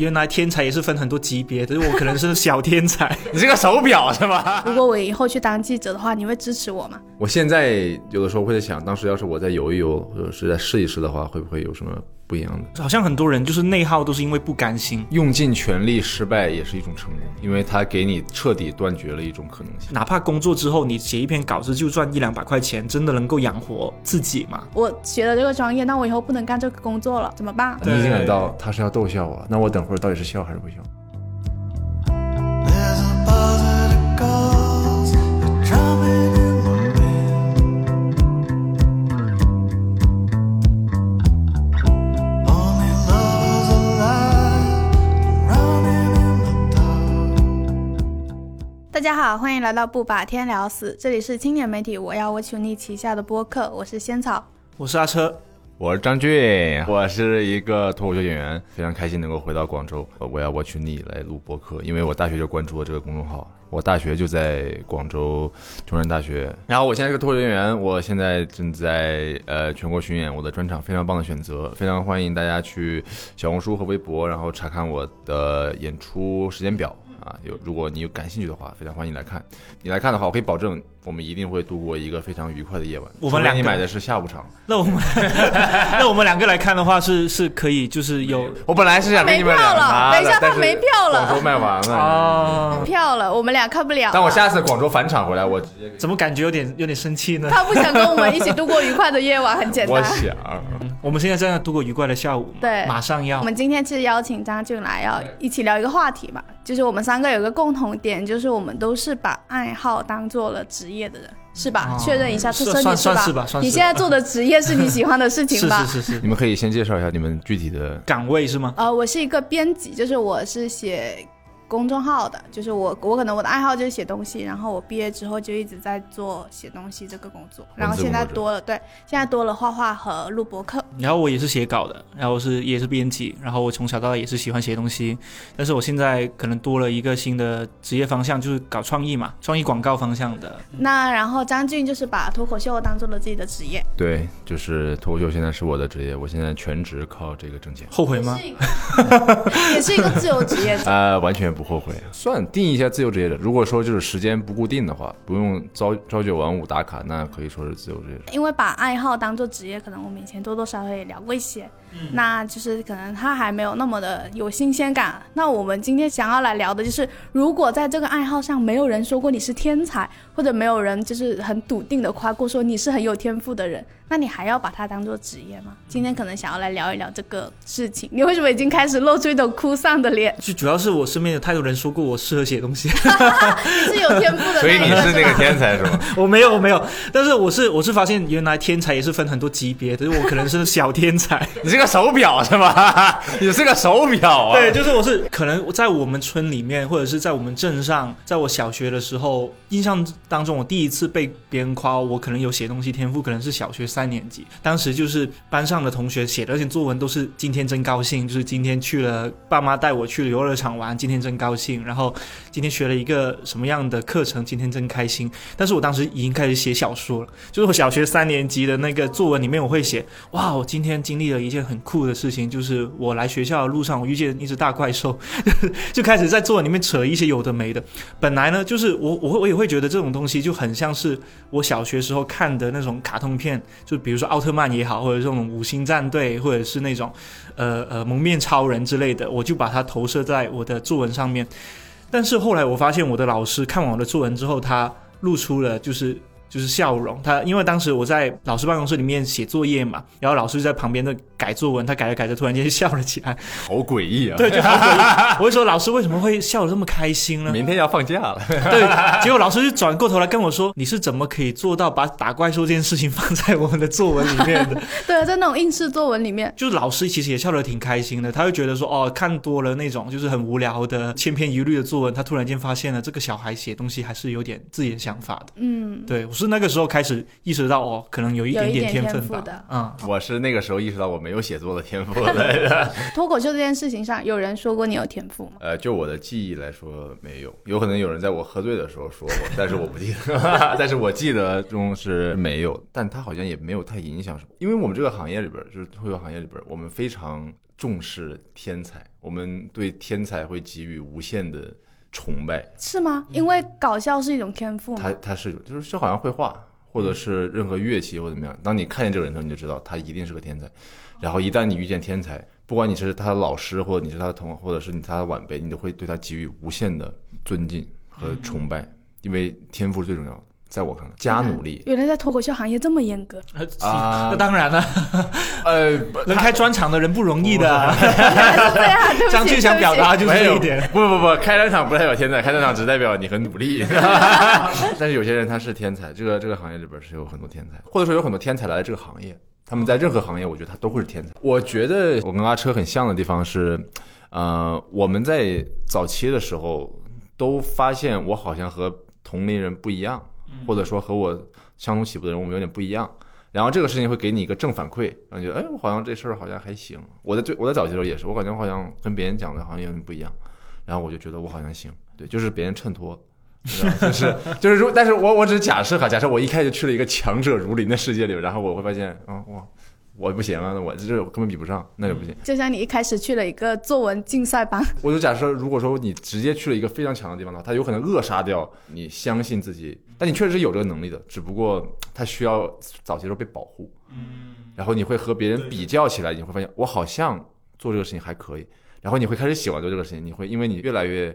原来天才也是分很多级别，只是我可能是小天才。你是个手表是吧？如果我以后去当记者的话，你会支持我吗？我现在有的时候会在想，当时要是我再游一游，或者是再试一试的话，会不会有什么不一样的？好像很多人就是内耗，都是因为不甘心。用尽全力失败也是一种成功，因为它给你彻底断绝了一种可能性。哪怕工作之后你写一篇稿子就赚一两百块钱，真的能够养活自己吗？我学了这个专业，那我以后不能干这个工作了，怎么办？你已经感到他是要逗笑我，那我等会儿到底是笑还是不笑？家好，欢迎来到不把天聊死，这里是青年媒体我要我求你旗下的播客，我是仙草。我是阿车，我是张俊，我是一个脱口秀演员，非常开心能够回到广州。我要我去你来录播客，因为我大学就关注了这个公众号，我大学就在广州中山大学。然后我现在是个脱口秀演员，我现在正在呃全国巡演我的专场，非常棒的选择，非常欢迎大家去小红书和微博，然后查看我的演出时间表。啊，有如果你有感兴趣的话，非常欢迎来看。你来看的话，我可以保证我们一定会度过一个非常愉快的夜晚。我们两个你买的是下午场，那我们 那我们两个来看的话，是是可以，就是有我本来是想跟你们俩没票了拿的等一下他没票了广州卖完了。啊，票了，我们俩看不了。但我下次广州返场回来，我直接怎么感觉有点有点生气呢？他不想跟我们一起度过愉快的夜晚，很简单我。想，我们现在正在度过愉快的下午，对马上要我们今天其实邀请张俊来，要一起聊一个话题吧，就是我们三个有个共同点，就是我们都是把爱好当做了职业的人，是吧？哦确认一下，是车车你是吧算是你现在做的职业是你喜欢的事情是吧？是是是你们可以先介绍一下你们具体的。岗位是吗？呃，我是一个编辑，就是我是写公众号的，就是我我可能我的爱好就是写东西，然后我毕业之后就一直在做写东西这个工作，然后现在多了对，现在多了画画和录播课。然后我也是写稿的，然后是也是编辑，然后我从小到大也是喜欢写东西，但是我现在可能多了一个新的职业方向，就是搞创意嘛，创意广告方向的。那然后张俊就是把脱口秀当做了自己的职业，对，就是脱口秀现在是我的职业，我现在全职靠这个挣钱。后悔吗？也是一个 自由职业者。呃，完全不后悔。算定义一下自由职业者，如果说就是时间不固定的话，不用朝朝九晚五打卡，那可以说是自由职业者。因为把爱好当做职业，可能我们以前多多少少也聊过一些，那就是可能他还没有那么的有新鲜感。那我们今天想要来聊的就是，如果在这个爱好上没有人说过你是天才，或者没有人就是很笃定的夸过说你是很有天赋的人，那你还要把它当做职业吗？今天可能想要来聊一聊这个事情。你为什么已经开始露出一种哭丧的脸？就主要是我身边有太多人说过我适合写东西，你是有天赋的所以你是那个？天才是吗？我没有我没有，但是我是我是发现原来天才也是分很多级别，只是我可能是小天才。个手表是吧？你是个手表啊？对，就是我是可能在我们村里面，或者是在我们镇上，在我小学的时候，印象当中，我第一次被别人夸我可能有写东西天赋，可能是小学三年级。当时就是班上的同学写的那些作文都是今天真高兴，就是今天去了，爸妈带我去游乐场玩，今天真高兴。然后今天学了一个什么样的课程，今天真开心。但是我当时已经开始写小说了，就是我小学三年级的那个作文里面，我会写哇，我今天经历了一件很酷的事情，就是我来学校的路上，我遇见一只大怪兽，就开始在作文里面扯一些有的没的。本来呢，就是我我会我也会觉得这种东西就很像是我小学时候看的那种卡通片，就比如说奥特曼也好，或者这种五星战队，或者是那种呃呃蒙面超人之类的，我就把它投射在我的作文上面。但是后来我发现，我的老师看完我的作文之后，他露出了就是就是笑容。他因为当时我在老师办公室里面写作业嘛，然后老师就在旁边的改作文，他改着改着，突然间就笑了起来。好诡异啊！对，就好诡异。我会说老师为什么会笑得这么开心呢？明天要放假了。对，结果老师就转过头来跟我说：“你是怎么可以做到把打怪兽这件事情放在我们的作文里面的？” 对，在那种应试作文里面，就是老师其实也笑得挺开心的，他会觉得说：“哦，看多了那种就是很无聊的千篇一律的作文，他突然间发现了这个小孩写东西还是有点自己的想法的。”嗯，对，是那个时候开始意识到哦，可能有一点点天分吧天赋的。嗯，我是那个时候意识到我没有写作的天赋的。脱口秀这件事情上，有人说过你有天赋吗？呃，就我的记忆来说，没有，有可能有人在我喝醉的时候说过，但是我不记得，但是我记得中是没有，但他好像也没有太影响什么，因为我们这个行业里边，就是脱口秀行业里边，我们非常重视天才，我们对天才会给予无限的崇拜，是吗？因为搞笑是一种天赋他嘛。他是就是就好像绘画或者是任何乐器或者怎么样，当你看见这个人的时候，你就知道他一定是个天才。然后一旦你遇见天才，不管你是他的老师，或者你是他的同，或者是你他的晚辈，你都会对他给予无限的尊敬和崇拜，因为天赋是最重要的。在我看来，加努力，原来在脱口秀行业这么严格，啊那当然了，呃，能开专场的人不容易的。对啊，张俊想表达就是一点。不不不，开专场不代表天才，开专场只代表你很努力。但是有些人他是天才，这个这个行业里边是有很多天才，或者说有很多天才来这个行业，他们在任何行业，我觉得他都会是天才。我觉得我跟阿车很像的地方是，呃，我们在早期的时候都发现我好像和同龄人不一样，或者说和我相同起步的人我们有点不一样。然后这个事情会给你一个正反馈，然后你觉得，哎，我好像这事儿好像还行。我在最我在早期的时候也是，我感觉我好像跟别人讲的好像有点不一样，然后我就觉得我好像行，对，就是别人衬托，就是就是如，但是我我只是假设哈，假设我一开始去了一个强者如林的世界里，然后我会发现，啊哇，我不行啊，我这根本比不上，那就不行。就像你一开始去了一个作文竞赛班，我就假设，如果说你直接去了一个非常强的地方的话，它有可能扼杀掉你相信自己，但你确实是有这个能力的，只不过它需要早期的时候被保护。嗯，然后你会和别人比较起来，你会发现我好像做这个事情还可以，然后你会开始喜欢做这个事情，你会因为你越来越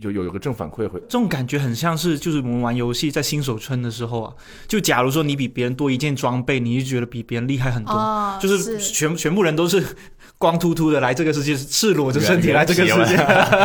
有有一个正反馈会。这种感觉很像是，就是我们玩游戏在新手村的时候啊，就假如说你比别人多一件装备，你就觉得比别人厉害很多，哦就是是全全部人都是光秃秃的来这个世界，赤裸着身体来这个世界，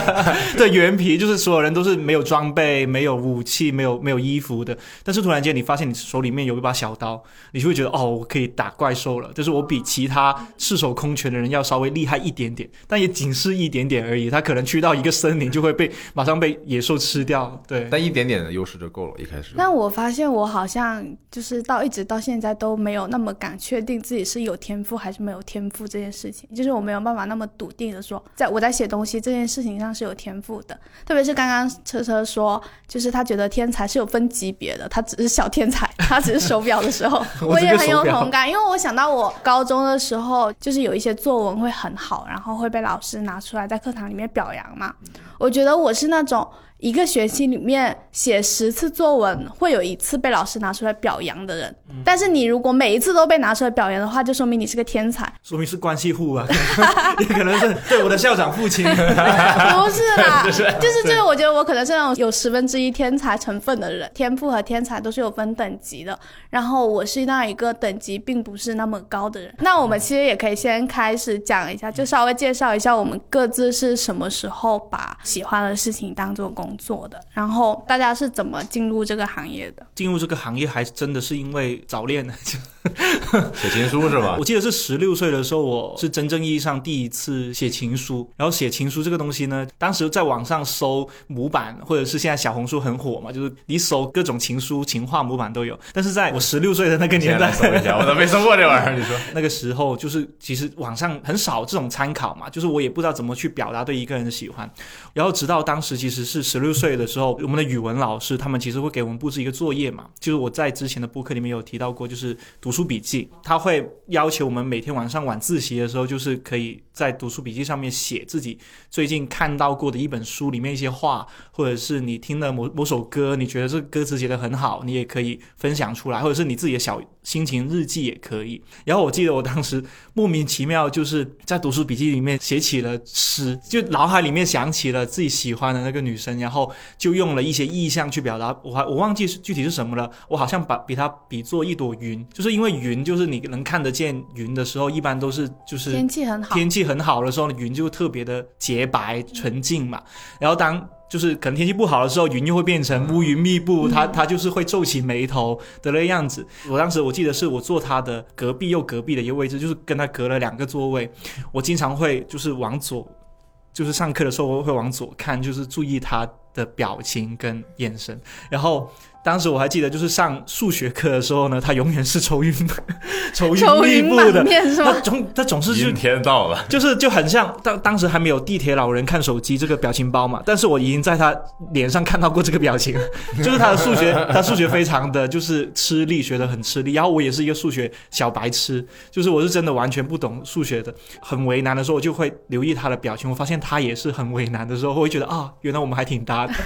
对，原皮就是所有人都是没有装备、没有武器、没有没有衣服的，但是突然间你发现你手里面有一把小刀，你就会觉得哦，我可以打怪兽了，就是我比其他赤手空拳的人要稍微厉害一点点，但也仅是一点点而已，他可能去到一个森林就会被马上被野兽吃掉，对。但一点点的优势就够了，一开始。但我发现我好像就是到一直到现在都没有那么敢确定自己是有天赋还是没有天赋这件事情，就是我没有办法那么笃定的说，在我在写东西这件事情上是有天赋的。特别是刚刚车车说，就是他觉得天才是有分级别的，他只是小天才，他只是手表的时候，我我也很有同感，因为我想到我高中的时候，就是有一些作文会很好，然后会被老师拿出来在课堂里面表扬嘛。我觉得我是那种一个学期里面写十次作文，会有一次被老师拿出来表扬的人。但是你如果每一次都被拿出来表扬的话，就说明你是个天才。说明是关系户吧，也可能是对我的校长父亲。不是啦，就是就是，我觉得我可能是那种有十分之一天才成分的人，天赋和天才都是有分等级的。然后我是那一个等级并不是那么高的人。那我们其实也可以先开始讲一下，就稍微介绍一下我们各自是什么时候把喜欢的事情当做工工作的，然后大家是怎么进入这个行业的。进入这个行业还真的是因为早恋，写情书是吧我？记得是十六岁的时候，我是真正意义上第一次写情书。然后写情书这个东西呢，当时在网上搜模板，或者是现在小红书很火嘛，就是你搜各种情书、情话模板都有。但是在我十六岁的那个年代，搜一下，我都没搜过这玩意儿。你说那个时候就是其实网上很少这种参考嘛，就是我也不知道怎么去表达对一个人的喜欢。然后直到当时其实是十六岁的时候，我们的语文老师他们其实会给我们布置一个作业嘛，就是我在之前的播客里面有提到过，就是读书笔记，他会要求我们每天晚上晚自习的时候，就是可以在读书笔记上面写自己最近看到过的一本书里面一些话，或者是你听了某某首歌，你觉得这歌词写得很好，你也可以分享出来，或者是你自己的小心情日记也可以。然后我记得我当时莫名其妙就是在读书笔记里面写起了诗，就脑海里面想起了自己喜欢的那个女生，然后就用了一些意象去表达。我还我忘记具体是什么了，我好像把比它比作一朵云，就是因为云就是你能看得见云的时候，一般都是就是天气很好，天气很好的时候，云就特别的洁白纯净嘛。然后当就是可能天气不好的时候，云又会变成乌云密布，它它就是会皱起眉头的那个样子。我当时我记得是我坐他的隔壁又隔壁的一个位置，就是跟他隔了两个座位。我经常会就是往左，就是上课的时候我会往左看，就是注意他的表情跟眼神。然后当时我还记得，就是上数学课的时候呢，他永远是愁云 愁愁云密布的，他？总他总是就阴天到了，就是就很像当当时还没有地铁老人看手机这个表情包嘛，但是我已经在他脸上看到过这个表情，就是他的数学，他数学非常的就是吃力，学的很吃力。然后我也是一个数学小白痴，就是我是真的完全不懂数学的，很为难的时候，我就会留意他的表情。我发现他也是很为难的时候，我会觉得啊，原来我们还挺搭的。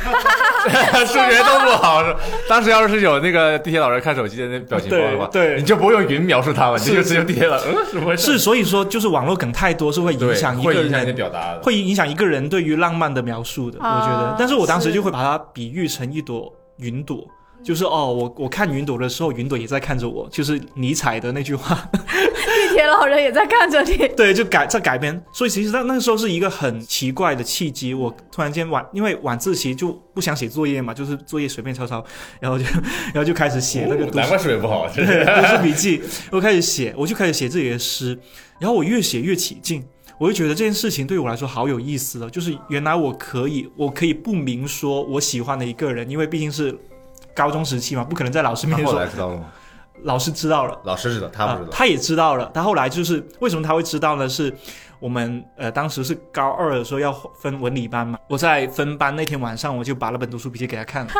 数学都不好。是当时要是有那个地铁老人看手机的那表情包的话，对对你就不用云描述他了，你就只有地铁老人，嗯，怎么？是，所以说就是网络梗太多，是会影，响一个会影响你的人。表达的。会影响一个人对于浪漫的描述的，我觉得啊。但是我当时就会把它比喻成一朵云朵，就是哦，我我看云朵的时候，云朵也在看着我，就是尼采的那句话，地铁老人也在看着你。对，就改在改编。所以其实那那个时候是一个很奇怪的契机，我突然间晚，因为晚自习就不想写作业嘛，就是作业随便抄抄，然后就 然后就开始写那个读书哦难怪水不好，真对，是。读书笔记，我开始写，我就开始写自己的诗，然后我越写越起劲，我就觉得这件事情对我来说好有意思了，就是原来我可以，我可以不明说我喜欢的一个人，因为毕竟是高中时期嘛，不可能在老师面前说，来知道了吗？老师知道了。老师知道，他不知道。啊他也知道了。他后来就是为什么他会知道呢？是我们呃当时是高二的时候要分文理班嘛，我在分班那天晚上我就把那本读书笔记给他看了，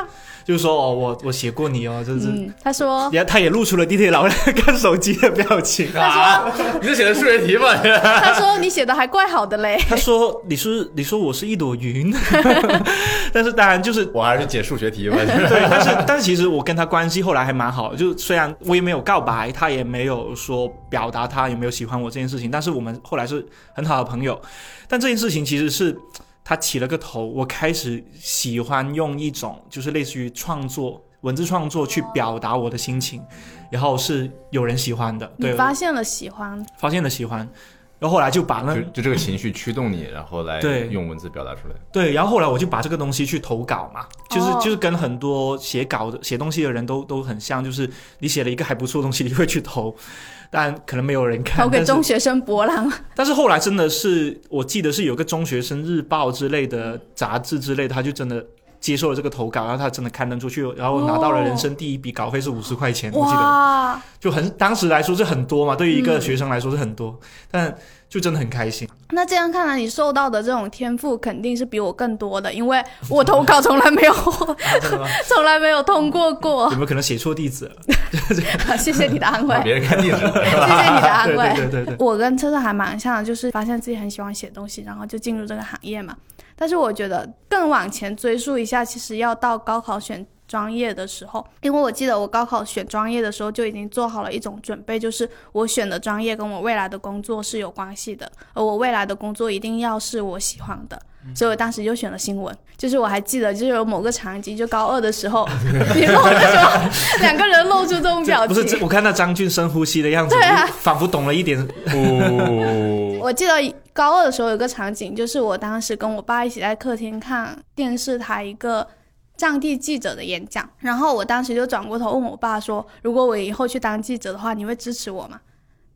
就是说哦我我写过你哦，这是。嗯，他说然后他也露出了地铁老人看手机的表情。啊，你是写的数学题吗？他说你写的还怪好的嘞。他说：“你是你说我是一朵云，但是当然就是我还是解数学题吧。对，但是但是其实我跟他关系后来还蛮好的，就虽然我也没有告白，他也没有说表达他有没有喜欢我这件事情，但是我们后来是很好的朋友。但这件事情其实是他起了个头，我开始喜欢用一种就是类似于创作文字创作去表达我的心情，然后是有人喜欢的，你对，发现了喜欢，发现了喜欢，然后后来就把那就就这个情绪驱动你，然后来对用文字表达出来。对，然后后来我就把这个东西去投稿嘛，就是、哦就是跟很多写稿的写东西的人都都很像，就是你写了一个还不错的东西，你会去投，但可能没有人看。投给但是中学生博览。但是后来真的是，我记得是有个中学生日报之类的杂志之类的，他就真的接受了这个投稿，然后他真的刊登出去，然后拿到了人生第一笔稿费是五十块钱，我记得哇，就很当时来说是很多嘛，对于一个学生来说是很多，但就真的很开心。那这样看来，你受到的这种天赋肯定是比我更多的，因为我投稿从来没有？从来没有通过过 有。没有可能写错地址了？谢谢你的安慰把，别人看地址，谢谢你的安对慰。对对对对。我跟车车还蛮像的，就是发现自己很喜欢写东西，然后就进入这个行业嘛。但是我觉得更往前追溯一下，其实要到高考选专业的时候，因为我记得我高考选专业的时候就已经做好了一种准备，就是我选的专业跟我未来的工作是有关系的，而我未来的工作一定要是我喜欢的。所以我当时就选了新闻，就是我还记得，就是有某个场景，就高二的时候，你露的时候，两个人露出这种表情，不是，我看到张俊深呼吸的样子，对啊。仿佛懂了一点。哦，我记得高二的时候有个场景，就是我当时跟我爸一起在客厅看电视台一个上帝记者的演讲，然后我当时就转过头问我爸说：“如果我以后去当记者的话，你会支持我吗？”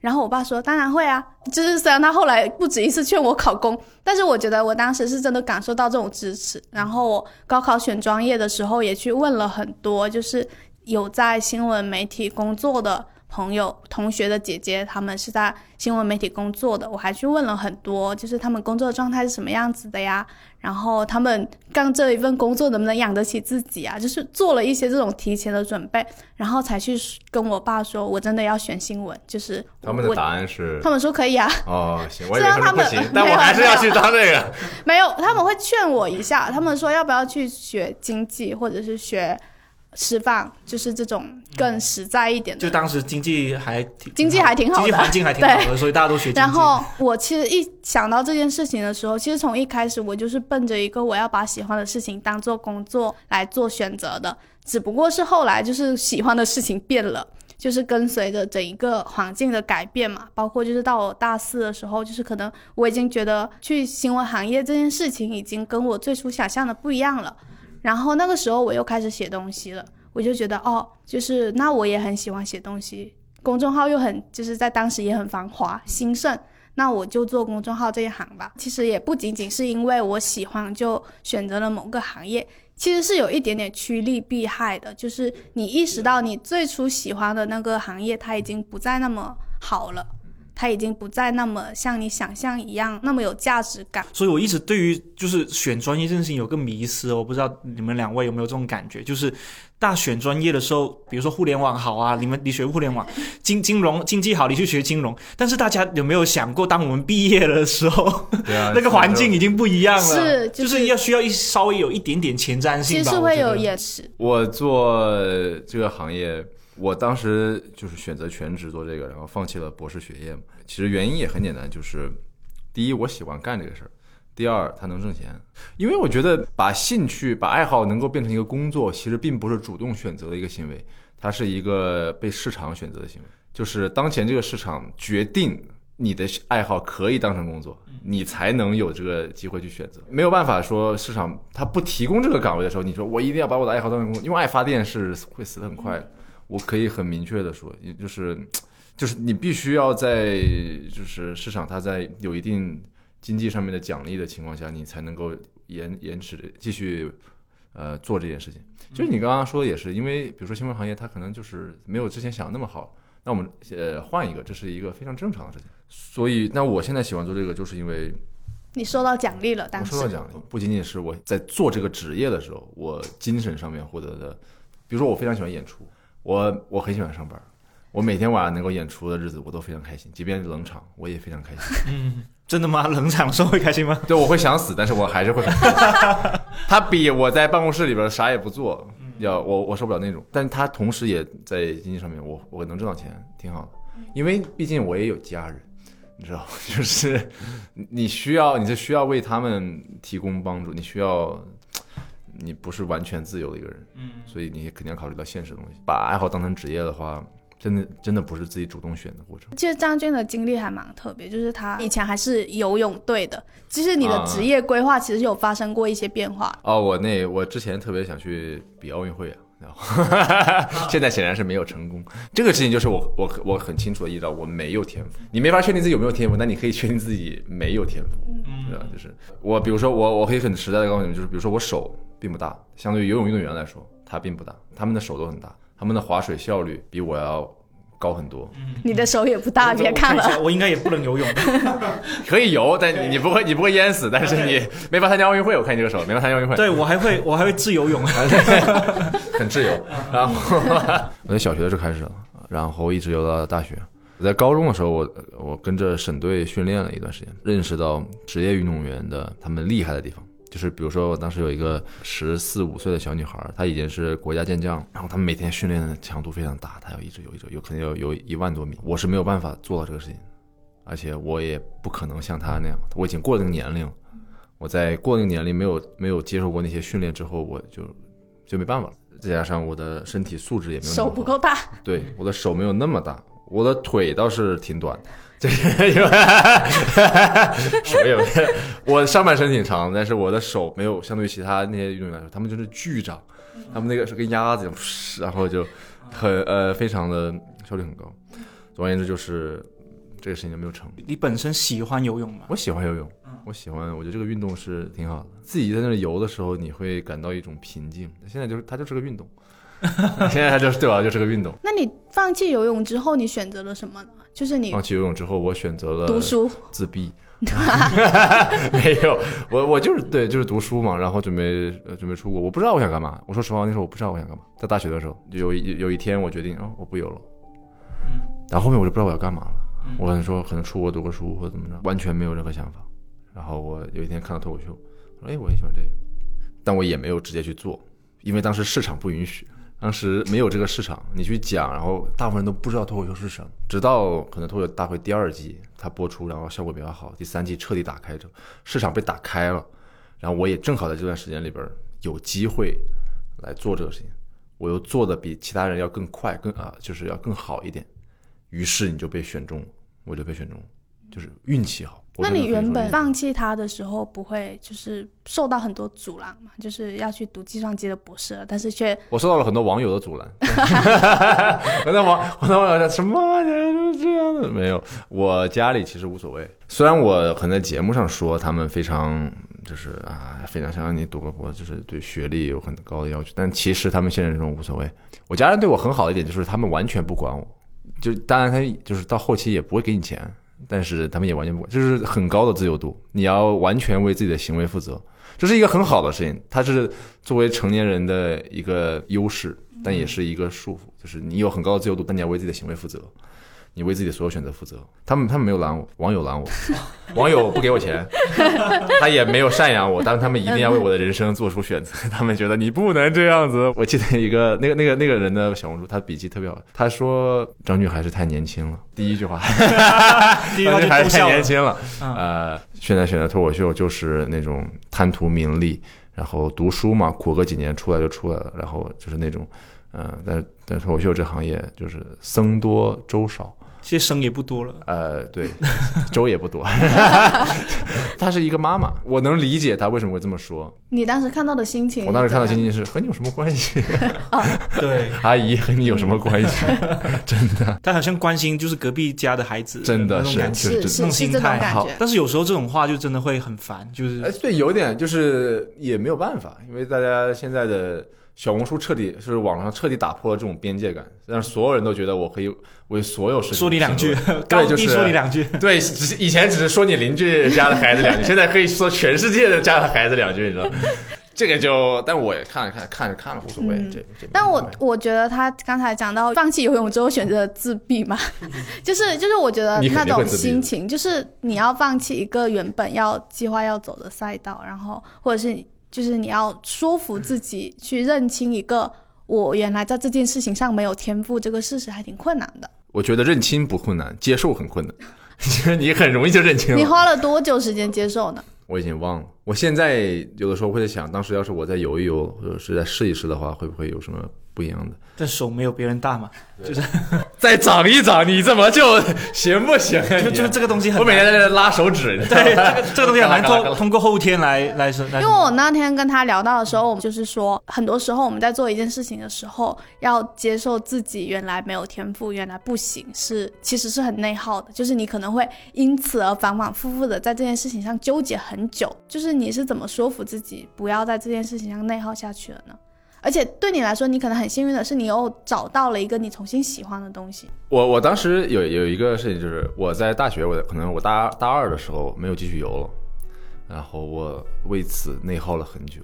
然后我爸说：“当然会啊。”就是虽然他后来不止一次劝我考公，但是我觉得我当时是真的感受到这种支持。然后我高考选专业的时候也去问了很多，就是有在新闻媒体工作的朋友、同学的姐姐，他们是在新闻媒体工作的，我还去问了很多，就是他们工作的状态是什么样子的呀？然后他们干这一份工作能不能养得起自己啊？就是做了一些这种提前的准备，然后才去跟我爸说，我真的要选新闻，就是他们的答案是他们说可以啊，哦，行，我以为虽然他们说不行，但我还是要去当这个。没有，他们会劝我一下，他们说要不要去学经济或者是学师范，就是这种更实在一点的。就当时经济还挺经济还挺好的经济环境还挺好的，所以大家都学。然后我其实一想到这件事情的时候，其实从一开始我就是奔着一个我要把喜欢的事情当做工作来做选择的，只不过是后来就是喜欢的事情变了。就是跟随着整一个环境的改变嘛，包括就是到我大四的时候，就是可能我已经觉得去新闻行业这件事情已经跟我最初想象的不一样了。然后那个时候我又开始写东西了，我就觉得哦，就是那我也很喜欢写东西，公众号又很就是在当时也很繁华兴盛，那我就做公众号这一行吧。其实也不仅仅是因为我喜欢就选择了某个行业，其实是有一点点趋利避害的，就是你意识到你最初喜欢的那个行业，它已经不再那么好了。它已经不再那么像你想象一样那么有价值感。所以我一直对于就是选专业这件事情有个迷思，我不知道你们两位有没有这种感觉，就是大选专业的时候，比如说互联网好啊，你们你学互联网，金金融经济好，你去学金融，但是大家有没有想过，当我们毕业的时候，啊 那个环境已经不一样了，是就就是要需要一稍微有一点点前瞻性吧，其实会有我觉得延迟。我做这个行业，我当时就是选择全职做这个，然后放弃了博士学业嘛。其实原因也很简单，就是第一，我喜欢干这个事儿；第二，它能挣钱。因为我觉得把兴趣、把爱好能够变成一个工作，其实并不是主动选择的一个行为，它是一个被市场选择的行为。就是当前这个市场决定你的爱好可以当成工作，你才能有这个机会去选择。没有办法说市场它不提供这个岗位的时候，你说我一定要把我的爱好当成工作，用爱发电是会死得很快的。我可以很明确的说，也就是就是你必须要在就是市场它在有一定经济上面的奖励的情况下，你才能够延延迟继续呃做这件事情。就是你刚刚说的也是，因为比如说新闻行业它可能就是没有之前想的那么好，那我们呃换一个，这是一个非常正常的事情。所以那我现在喜欢做这个，就是因为你收到奖励了，我当时收到奖励，不仅仅是我在做这个职业的时候，我精神上面获得的，比如说我非常喜欢演出，我我很喜欢上班，我每天晚上能够演出的日子我都非常开心，即便是冷场我也非常开心。真的吗？冷场的时候会开心吗？对，我会想死，但是我还是会很开心。他比我在办公室里边啥也不做要我我受不了那种，但他同时也在经济上面我我能挣到钱，挺好的，因为毕竟我也有家人。你知道，就是你你需要，你是需要为他们提供帮助，你需要，你不是完全自由的一个人，嗯，所以你肯定要考虑到现实的东西。把爱好当成职业的话，真的真的不是自己主动选的过程。其实张军的经历还蛮特别，就是他以前还是游泳队的，其实你的啊职业规划其实有发生过一些变化。哦，我那我之前特别想去比奥运会啊，然后 现在显然是没有成功。这个事情就是我我我很清楚的意识到我没有天赋，你没法确定自己有没有天赋，但你可以确定自己没有天赋，嗯，对吧？就是我比如说我我可以很实在的告诉你们，就是比如说我手并不大，相对于游泳运动员来说，他并不大，他们的手都很大，他们的划水效率比我要高很多。你的手也不大，别看了。我应该也不能游泳。可以游，但你你不会你不会淹死，但是你没法参加奥运会。我看你这个手没法参加奥运会。对我还会我还会自由泳。很自由。然后 我在小学的时候开始了，然后一直游到大学。我在高中的时候，我我跟着省队训练了一段时间，认识到职业运动员的他们厉害的地方。就是比如说，我当时有一个十四五岁的小女孩，她已经是国家健将，然后他们每天训练的强度非常大，她要一直游一直游，有可能要游一万多米。我是没有办法做到这个事情，而且我也不可能像她那样，我已经过了那个年龄。我在过那个年龄没有没有接受过那些训练之后，我就就没办法了。再加上我的身体素质也没有那么好手不够大，对，我的手没有那么大，我的腿倒是挺短，就是因为手有 我上半身挺长，但是我的手没有相对于其他那些运动员来说，他们就是巨长，他们那个是跟鸭子一样，噗然后就很呃非常的效率很高。总而言之，就是这个事情就没有成。你本身喜欢游泳吗？我喜欢游泳，我喜欢，我觉得这个运动是挺好的。自己在那里游的时候，你会感到一种平静。现在就是它就是个运动，现在它就是对吧？就是个运动。那你放弃游泳之后，你选择了什么呢？就是你放弃游泳之后，我选择了读书。自闭。没有，我我就是对，就是读书嘛，然后准备呃准备出国。我不知道我想干嘛。我说实话，那时候我不知道我想干嘛。在大学的时候，就有一有一天我决定，哦，我不游了。然后后面我就不知道我要干嘛了。我可能说可能出国读个书或者怎么着，完全没有任何想法。然后我有一天看到脱口秀，我说哎，我很喜欢这个，但我也没有直接去做，因为当时市场不允许。当时没有这个市场，你去讲，然后大部分人都不知道脱口秀是什么。直到可能脱口秀大会第二季它播出，然后效果比较好，第三季彻底打开之后，市场被打开了，然后我也正好在这段时间里边有机会来做这个事情，我又做的比其他人要更快，更啊就是要更好一点，于是你就被选中，我就被选中，就是运气好。我那你原本放弃它的时候，不会就是受到很多阻拦嘛？就是要去读计算机的博士了，但是却我受到了很多网友的阻拦，很多网很多网友说什么你是这样的？没有，我家里其实无所谓。虽然我可能在节目上说他们非常就是啊，非常想让你读个博，就是对学历有很高的要求，但其实他们现实中无所谓。我家人对我很好的一点就是他们完全不管我，就当然他就是到后期也不会给你钱，但是他们也完全不管，就是很高的自由度，你要完全为自己的行为负责。这是一个很好的事情，它是作为成年人的一个优势，但也是一个束缚，就是你有很高的自由度，但你要为自己的行为负责，你为自己的所有选择负责。他们他们没有拦我，网友拦我，网友不给我钱，他也没有赡养我，但是他们一定要为我的人生做出选择，他们觉得你不能这样子。我记得一个那个那个那个人的小红书，他笔记特别好，他说张俊还是太年轻了，第一句话。第一句话还是太。年轻了。嗯呃，现在选择脱口秀就是那种贪图名利，然后读书嘛，苦个几年出来就出来了，然后就是那种，嗯，但但脱口秀这行业就是僧多粥少，其实生也不多了。呃，对，粥也不多。她是一个妈妈，我能理解她为什么会这么说。你当时看到的心情，我当时看到心情是和你有什么关系？对，阿姨和你有什么关系？真的，她好像关心就是隔壁家的孩子，真的是是是那种心态好。但是有时候这种话就真的会很烦，就是哎，对，有点就是也没有办法，因为大家现在的小红书彻底就是网上彻底打破了这种边界感，让所有人都觉得我可以为所有事情说你两句，高 对，就低是说你两句。对，只是以前只是说你邻居家的孩子两句，现在可以说全世界的家的孩子两句，你知道？这个就，但我也看了看，看着看了无所谓，嗯这这但我我觉得他刚才讲到放弃游泳之后选择自闭嘛，就是就是我觉得那种心情，就是你要放弃一个原本要计划要走的赛道，然后或者是就是你要说服自己去认清一个我原来在这件事情上没有天赋这个事实，还挺困难的。我觉得认清不困难，接受很困难，其实你很容易就认清了。你花了多久时间接受呢？我已经忘了，我现在有的时候会在想，当时要是我再游一游，或者是再试一试的话，会不会有什么不一样的？但手没有别人大嘛，就是 再长一长，你怎么就行不行啊？就就是这个东西很我每天难。在这拉手指，对，这个这个东西很难嘎啦嘎啦嘎啦通 通过后天来来来。因为我那天跟他聊到的时候，我们就是说，很多时候我们在做一件事情的时候，要接受自己原来没有天赋，原来不行，是其实是很内耗的。就是你可能会因此而反反复复的在这件事情上纠结很久。就是你是怎么说服自己不要在这件事情上内耗下去了呢？而且对你来说，你可能很幸运的是，你又找到了一个你重新喜欢的东西。我我当时有有一个事情，就是我在大学，我可能我大大二的时候没有继续游了，然后我为此内耗了很久。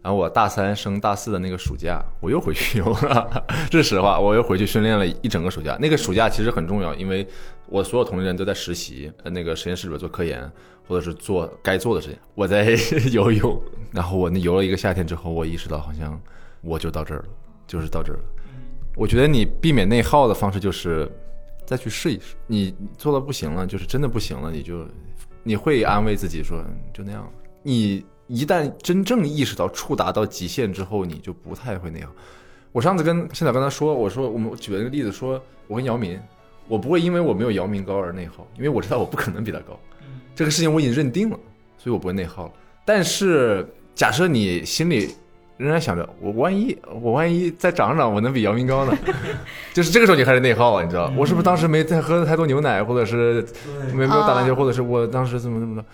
然后我大三升大四的那个暑假，我又回去游了，这是实话，我又回去训练了一整个暑假。那个暑假其实很重要，因为我所有同龄人都在实习，呃那个实验室里边做科研，或者是做该做的事情。我在 游泳，然后我那游了一个夏天之后，我意识到好像我就到这儿了，就是到这儿了。我觉得你避免内耗的方式就是再去试一试。你做到不行了，就是真的不行了，你就你会安慰自己说嗯就那样。你一旦真正意识到触达到极限之后，你就不太会那样。我上次跟现在跟他说，我说我们举了一个例子说，我跟姚明，我不会因为我没有姚明高而内耗，因为我知道我不可能比他高，这个事情我已经认定了，所以我不会内耗了。但是假设你心里仍然想着，我万一我万一再长长，我能比姚明高呢？就是这个时候你开始内耗了，你知道？我是不是当时没再喝太多牛奶，或者是没没有打篮球，啊或者是我当时怎么怎么的？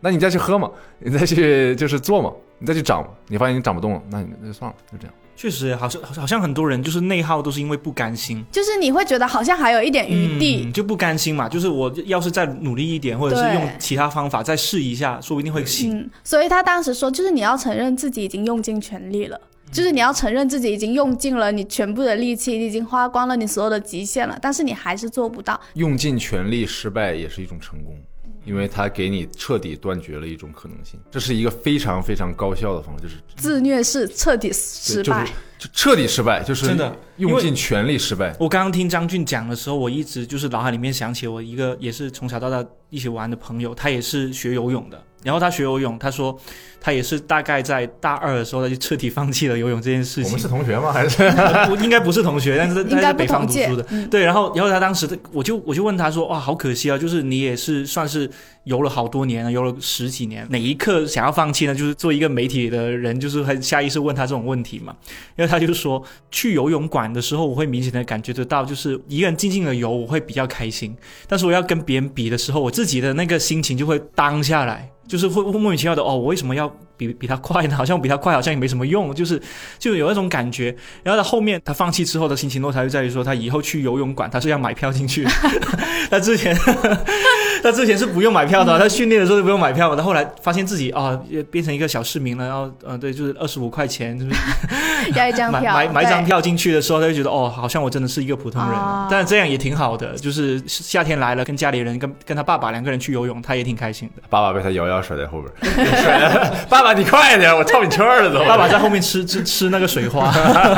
那你再去喝嘛，你再去就是做嘛，你再去长嘛，你发现你长不动了，那你那就算了，就这样。确实，好像好像很多人就是内耗都是因为不甘心，就是你会觉得好像还有一点余地，嗯就不甘心嘛。就是我要是再努力一点，或者是用其他方法再试一下，说不定会行。嗯，所以他当时说，就是你要承认自己已经用尽全力了，就是你要承认自己已经用尽了你全部的力气，你已经花光了你所有的极限了，但是你还是做不到。用尽全力失败也是一种成功，因为它给你彻底断绝了一种可能性。这是一个非常非常高效的方法，就是自虐式彻底失败，就是就彻底失败，就是真的用尽全力失败。我刚刚听张俊讲的时候，我一直就是脑海里面想起我一个也是从小到大一起玩的朋友，他也是学游泳的，然后他学游泳，他说他也是大概在大二的时候，他就彻底放弃了游泳这件事情我们。是同学吗？还是呃不 应该不是同学，但是他 应该是北方读书的。嗯对，然后然后他当时我就我就问他说，哇，好可惜啊，就是你也是算是游了好多年了，游了十几年，哪一刻想要放弃呢？就是做一个媒体的人，就是很下意识问他这种问题嘛。因为他就说，去游泳馆的时候，我会明显的感觉得到，就是一个人静静的游，我会比较开心。但是我要跟别人比的时候，我自己的那个心情就会当下来，就是会莫名其妙的哦，我为什么要比比他快呢？好像比他快好像也没什么用，就是就有那种感觉。然后他后面他放弃之后的心情落差就在于说，他以后去游泳馆他是要买票进去。他之前他之前是不用买票的，他训练的时候是不用买票的。他后来发现自己啊、也变成一个小市民了，然后呃对，就是二十五块钱，就是要一张买票，买买一张。票进去的时候，他就觉得哦，好像我真的是一个普通人。哦但是这样也挺好的，就是夏天来了，跟家里人跟跟他爸爸两个人去游泳，他也挺开心的。爸爸被他摇摇甩在后边，甩了，爸爸你快点，我套你圈了都。爸爸在后面吃吃吃那个水花。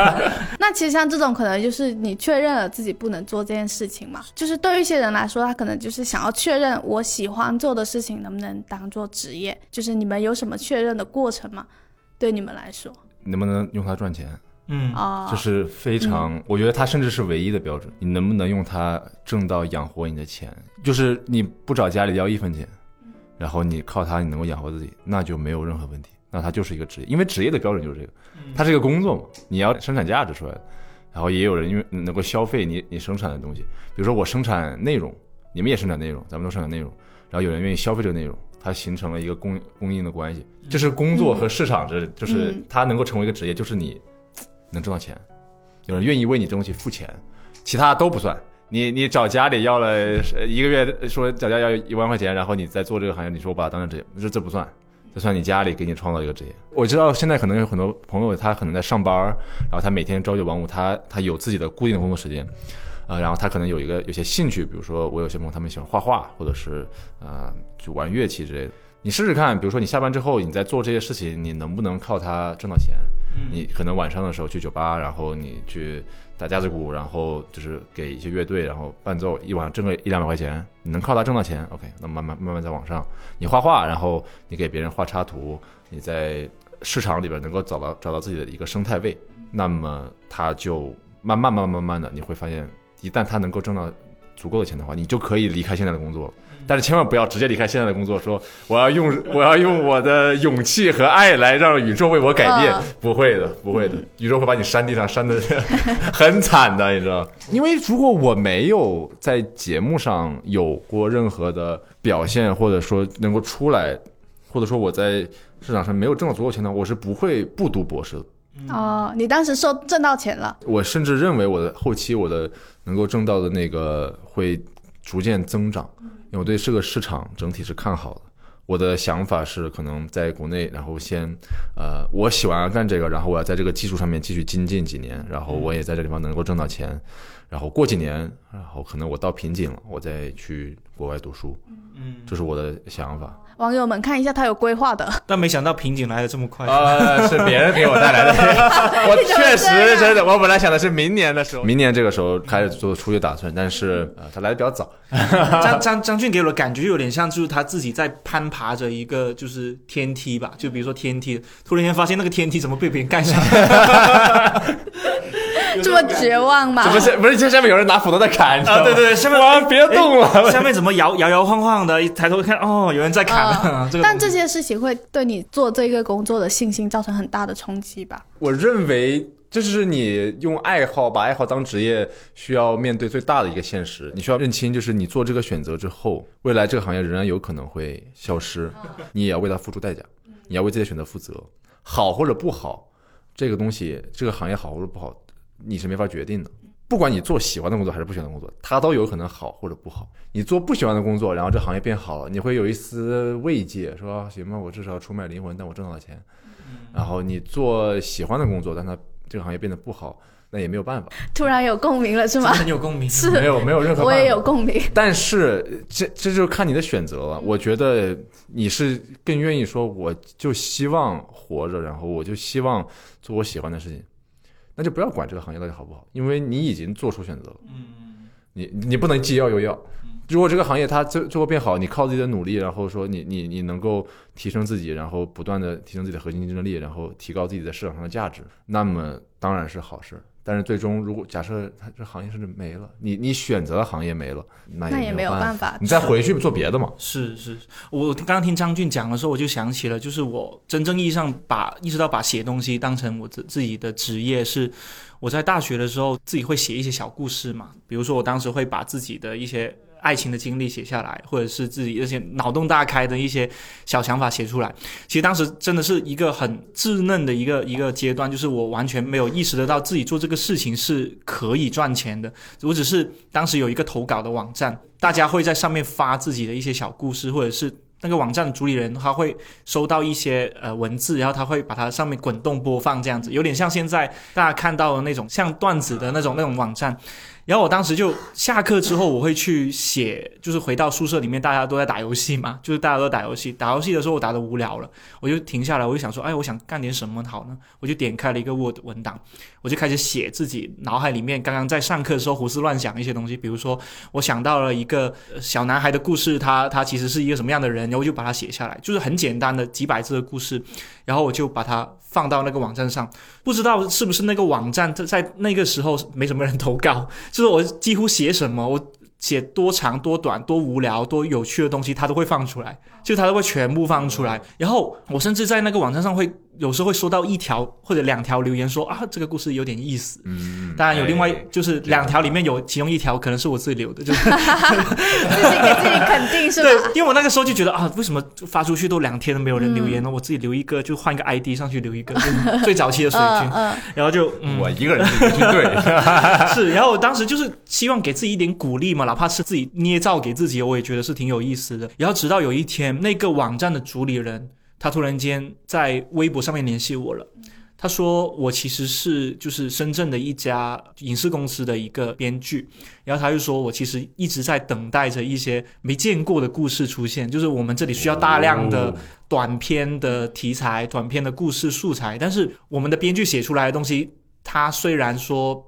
那其实像这种，可能就是你确认了自己不能做这件事情嘛。就是对于一些人来说，他可能就是想要确认我喜欢做的事情能不能当做职业。就是你们有什么确认的过程吗？对你们来说，能不能用它赚钱？嗯，啊、这是非常，我觉得它甚至是唯一的标准。你能不能用它挣到养活你的钱？就是你不找家里要一分钱，然后你靠它你能够养活自己，那就没有任何问题。那它就是一个职业，因为职业的标准就是这个，它是一个工作嘛，你要生产价值出来的。然后也有人因为能够消费你你生产的东西，比如说我生产内容，你们也生产内容，咱们都生产内容，然后有人愿意消费这个内容，它形成了一个供供应的关系，这是工作和市场这就是嗯它能够成为一个职业，就是你能挣到钱，有人愿意为你这东西付钱，其他都不算。你你找家里要了呃一个月，说找家要一万块钱，然后你再做这个行业，你说我把它当成职业，这这不算，这算你家里给你创造一个职业。我知道现在可能有很多朋友，他可能在上班，然后他每天朝九晚五，他他有自己的固定的工作时间，呃，然后他可能有一个有些兴趣，比如说我有些朋友他们喜欢画画，或者是呃就玩乐器之类的。你试试看，比如说你下班之后你在做这些事情，你能不能靠它挣到钱？你可能晚上的时候去酒吧，然后你去打架子鼓，然后就是给一些乐队，然后伴奏，一晚上挣个一两百块钱，你能靠它挣到钱？OK，那慢慢慢慢在往上，你画画，然后你给别人画插图，你在市场里边能够找到找到自己的一个生态位，那么它就慢慢慢慢慢慢的，你会发现，一旦他能够挣到足够的钱的话，你就可以离开现在的工作了。但是千万不要直接离开现在的工作，说我要用 我要用我的勇气和爱来让宇宙为我改变嗯，不会的，不会的，宇宙会把你扇地上扇的 很惨的，你知道？因为如果我没有在节目上有过任何的表现，或者说能够出来，或者说我在市场上没有挣到足够钱的话，我是不会不读博士的。哦，你当时收挣到钱了，我甚至认为我的后期我的能够挣到的那个会逐渐增长，因为我对这个市场整体是看好的。我的想法是，可能在国内，然后先，呃，我喜欢干这个，然后我要在这个技术上面继续精进几年，然后我也在这地方能够挣到钱，然后过几年，然后可能我到瓶颈了，我再去国外读书，嗯，这是我的想法。网友们看一下，他有规划的。但没想到瓶颈来的这么快。呃，是别人给我带来的。我确实真的，我本来想的是明年的时候，明年这个时候开始做出去打算，但是呃，他来的比较早。张张张俊给我的感觉有点像，就是他自己在攀爬着一个就是天梯吧，就比如说天梯，突然间发现那个天梯怎么被别人盖上了，这么绝望吗？怎么是不是？这下面有人拿斧头在砍？啊，对对，对，下面哇别动了哎下面怎么摇摇摇晃晃的？一抬头看，哦，有人在砍。啊这个但这些事情会对你做这个工作的信心造成很大的冲击吧？我认为这就是你用爱好把爱好当职业需要面对最大的一个现实。你需要认清，就是你做这个选择之后，未来这个行业仍然有可能会消失，你也要为它付出代价，你要为这些选择负责，好或者不好，这个东西，这个行业好或者不好，你是没法决定的。不管你做喜欢的工作还是不喜欢的工作，它都有可能好或者不好。你做不喜欢的工作，然后这行业变好了，你会有一丝慰藉，说啊行吧，我至少出卖灵魂，但我挣到了钱。然后你做喜欢的工作，但它这个行业变得不好，那也没有办法，突然有共鸣了是吗？很有共鸣。是没有没有任何办法。我也有共鸣。但是这这就看你的选择了。我觉得你是更愿意说，我就希望活着，然后我就希望做我喜欢的事情，那就不要管这个行业到底好不好，因为你已经做出选择了。嗯，你你不能既要又要，如果这个行业它最最后变好，你靠自己的努力，然后说你你你能够提升自己，然后不断的提升自己的核心竞争力，然后提高自己在市场上的价值，那么当然是好事。但是最终，如果假设它这行业甚至没了，你你选择的行业没了，那那也没有办办法你再回去做别的嘛。是是，我刚刚听张俊讲的时候，我就想起了，就是我真正意义上把意识到把写东西当成我自自己的职业是。我在大学的时候，自己会写一些小故事嘛，比如说我当时会把自己的一些爱情的经历写下来，或者是自己那些脑洞大开的一些小想法写出来。其实当时真的是一个很稚嫩的一个一个阶段，就是我完全没有意识得到自己做这个事情是可以赚钱的。我只是当时有一个投稿的网站，大家会在上面发自己的一些小故事，或者是。那个网站的主理人他会收到一些呃文字，然后他会把它上面滚动播放，这样子有点像现在大家看到的那种像段子的那种那种网站。然后我当时就下课之后，我会去写，就是回到宿舍里面，大家都在打游戏嘛，就是大家都打游戏。打游戏的时候，我打的无聊了，我就停下来，我就想说，哎，我想干点什么好呢？我就点开了一个 Word 文档，我就开始写自己脑海里面刚刚在上课的时候胡思乱想一些东西。比如说，我想到了一个小男孩的故事，他他其实是一个什么样的人，然后我就把它写下来，就是很简单的几百字的故事，然后我就把它放到那个网站上。不知道是不是那个网站在在那个时候没什么人投稿。就是我几乎写什么，我写多长、多短、多无聊、多有趣的东西，他都会放出来，就他都会全部放出来。然后我甚至在那个网站上会有时候会收到一条或者两条留言，说啊这个故事有点意思。嗯，当然有另外哎就是两条里面有其中一条可能是我自己留的，就是 自己给自己肯定是吧？对，因为我那个时候就觉得啊，为什么发出去都两天都没有人留言呢？我自己留一个，就换一个 ID 上去留一个，就 最早期的水军，嗯嗯，然后就嗯。我一个人是一个军队，是，然后我当时就是希望给自己一点鼓励嘛，哪怕是自己捏造给自己，我也觉得是挺有意思的。然后直到有一天，那个网站的主理人他突然间在微博上面联系我了。他说我其实是就是深圳的一家影视公司的一个编剧，然后他就说我其实一直在等待着一些没见过的故事出现，就是我们这里需要大量的短篇的题材、短篇的故事素材，但是我们的编剧写出来的东西，他虽然说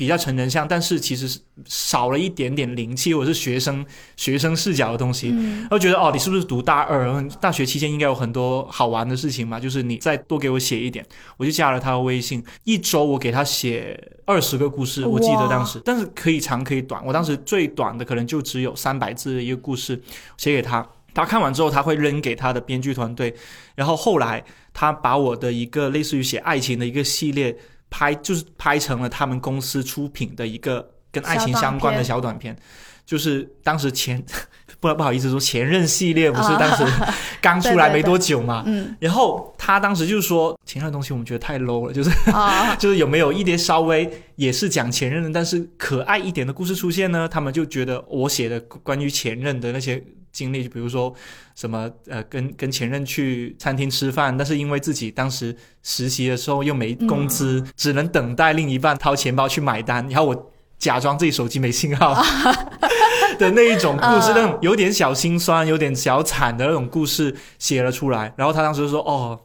比较成人向，但是其实是少了一点点灵气，或者是学生学生视角的东西。嗯我觉得哦，你是不是读大二？大学期间应该有很多好玩的事情嘛，就是你再多给我写一点，我就加了他的微信，一周我给他写二十个故事，我记得当时，但是可以长可以短，我当时最短的可能就只有三百字的一个故事写给他。他看完之后，他会扔给他的编剧团队，然后后来他把我的一个类似于写爱情的一个系列拍，就是拍成了他们公司出品的一个跟爱情相关的小短片，就是当时前不不好意思说前任系列不是啊当时 刚出来没多久嘛，嗯然后他当时就说前任的东西我们觉得太 low 了，就是啊，就是有没有一点稍微也是讲前任的，但是可爱一点的故事出现呢？他们就觉得我写的关于前任的那些经历，就比如说什么呃，跟跟前任去餐厅吃饭，但是因为自己当时实习的时候又没工资，只能等待另一半掏钱包去买单，然后我假装自己手机没信号 的那一种故事，嗯那种有点小心酸、有点小惨的那种故事写了出来。然后他当时就说：“哦。”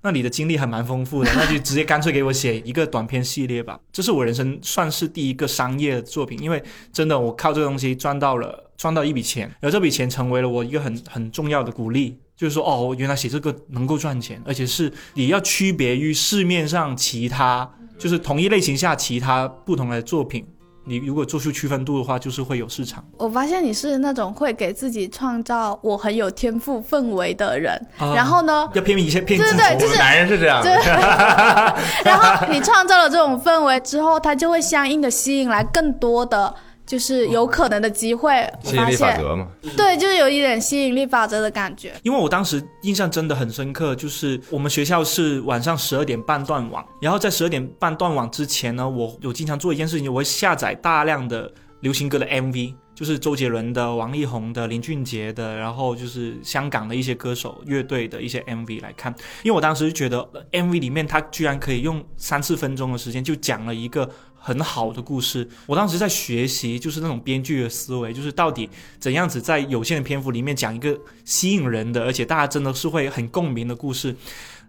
那你的经历还蛮丰富的，那就 直接干脆给我写一个短篇系列吧。这是我人生算是第一个商业的作品，因为真的我靠这个东西赚到了赚到一笔钱，然后这笔钱成为了我一个很很重要的鼓励，就是说哦，原来写这个能够赚钱，而且是也要区别于市面上其他就是同一类型下其他不同的作品。你如果做出区分度的话，就是会有市场。我发现你是那种会给自己创造我很有天赋氛围的人，啊然后呢，要骗一些骗自己，对对就是男人是这样。然后你创造了这种氛围之后，它就会相应的吸引来更多的就是有可能的机会。我吸引力发现，法则嘛。对，就是有一点吸引力法则的感觉。因为我当时印象真的很深刻，就是我们学校是晚上十二点半断网，然后在十二点半断网之前呢，我有经常做一件事情，我会下载大量的流行歌的 MV，就是周杰伦的、王力宏的、林俊杰的，然后就是香港的一些歌手、乐队的一些 MV 来看，因为我当时觉得 MV 里面他居然可以用三四分钟的时间就讲了一个。很好的故事，我当时在学习，就是那种编剧的思维，就是到底怎样子在有限的篇幅里面讲一个吸引人的，而且大家真的是会很共鸣的故事。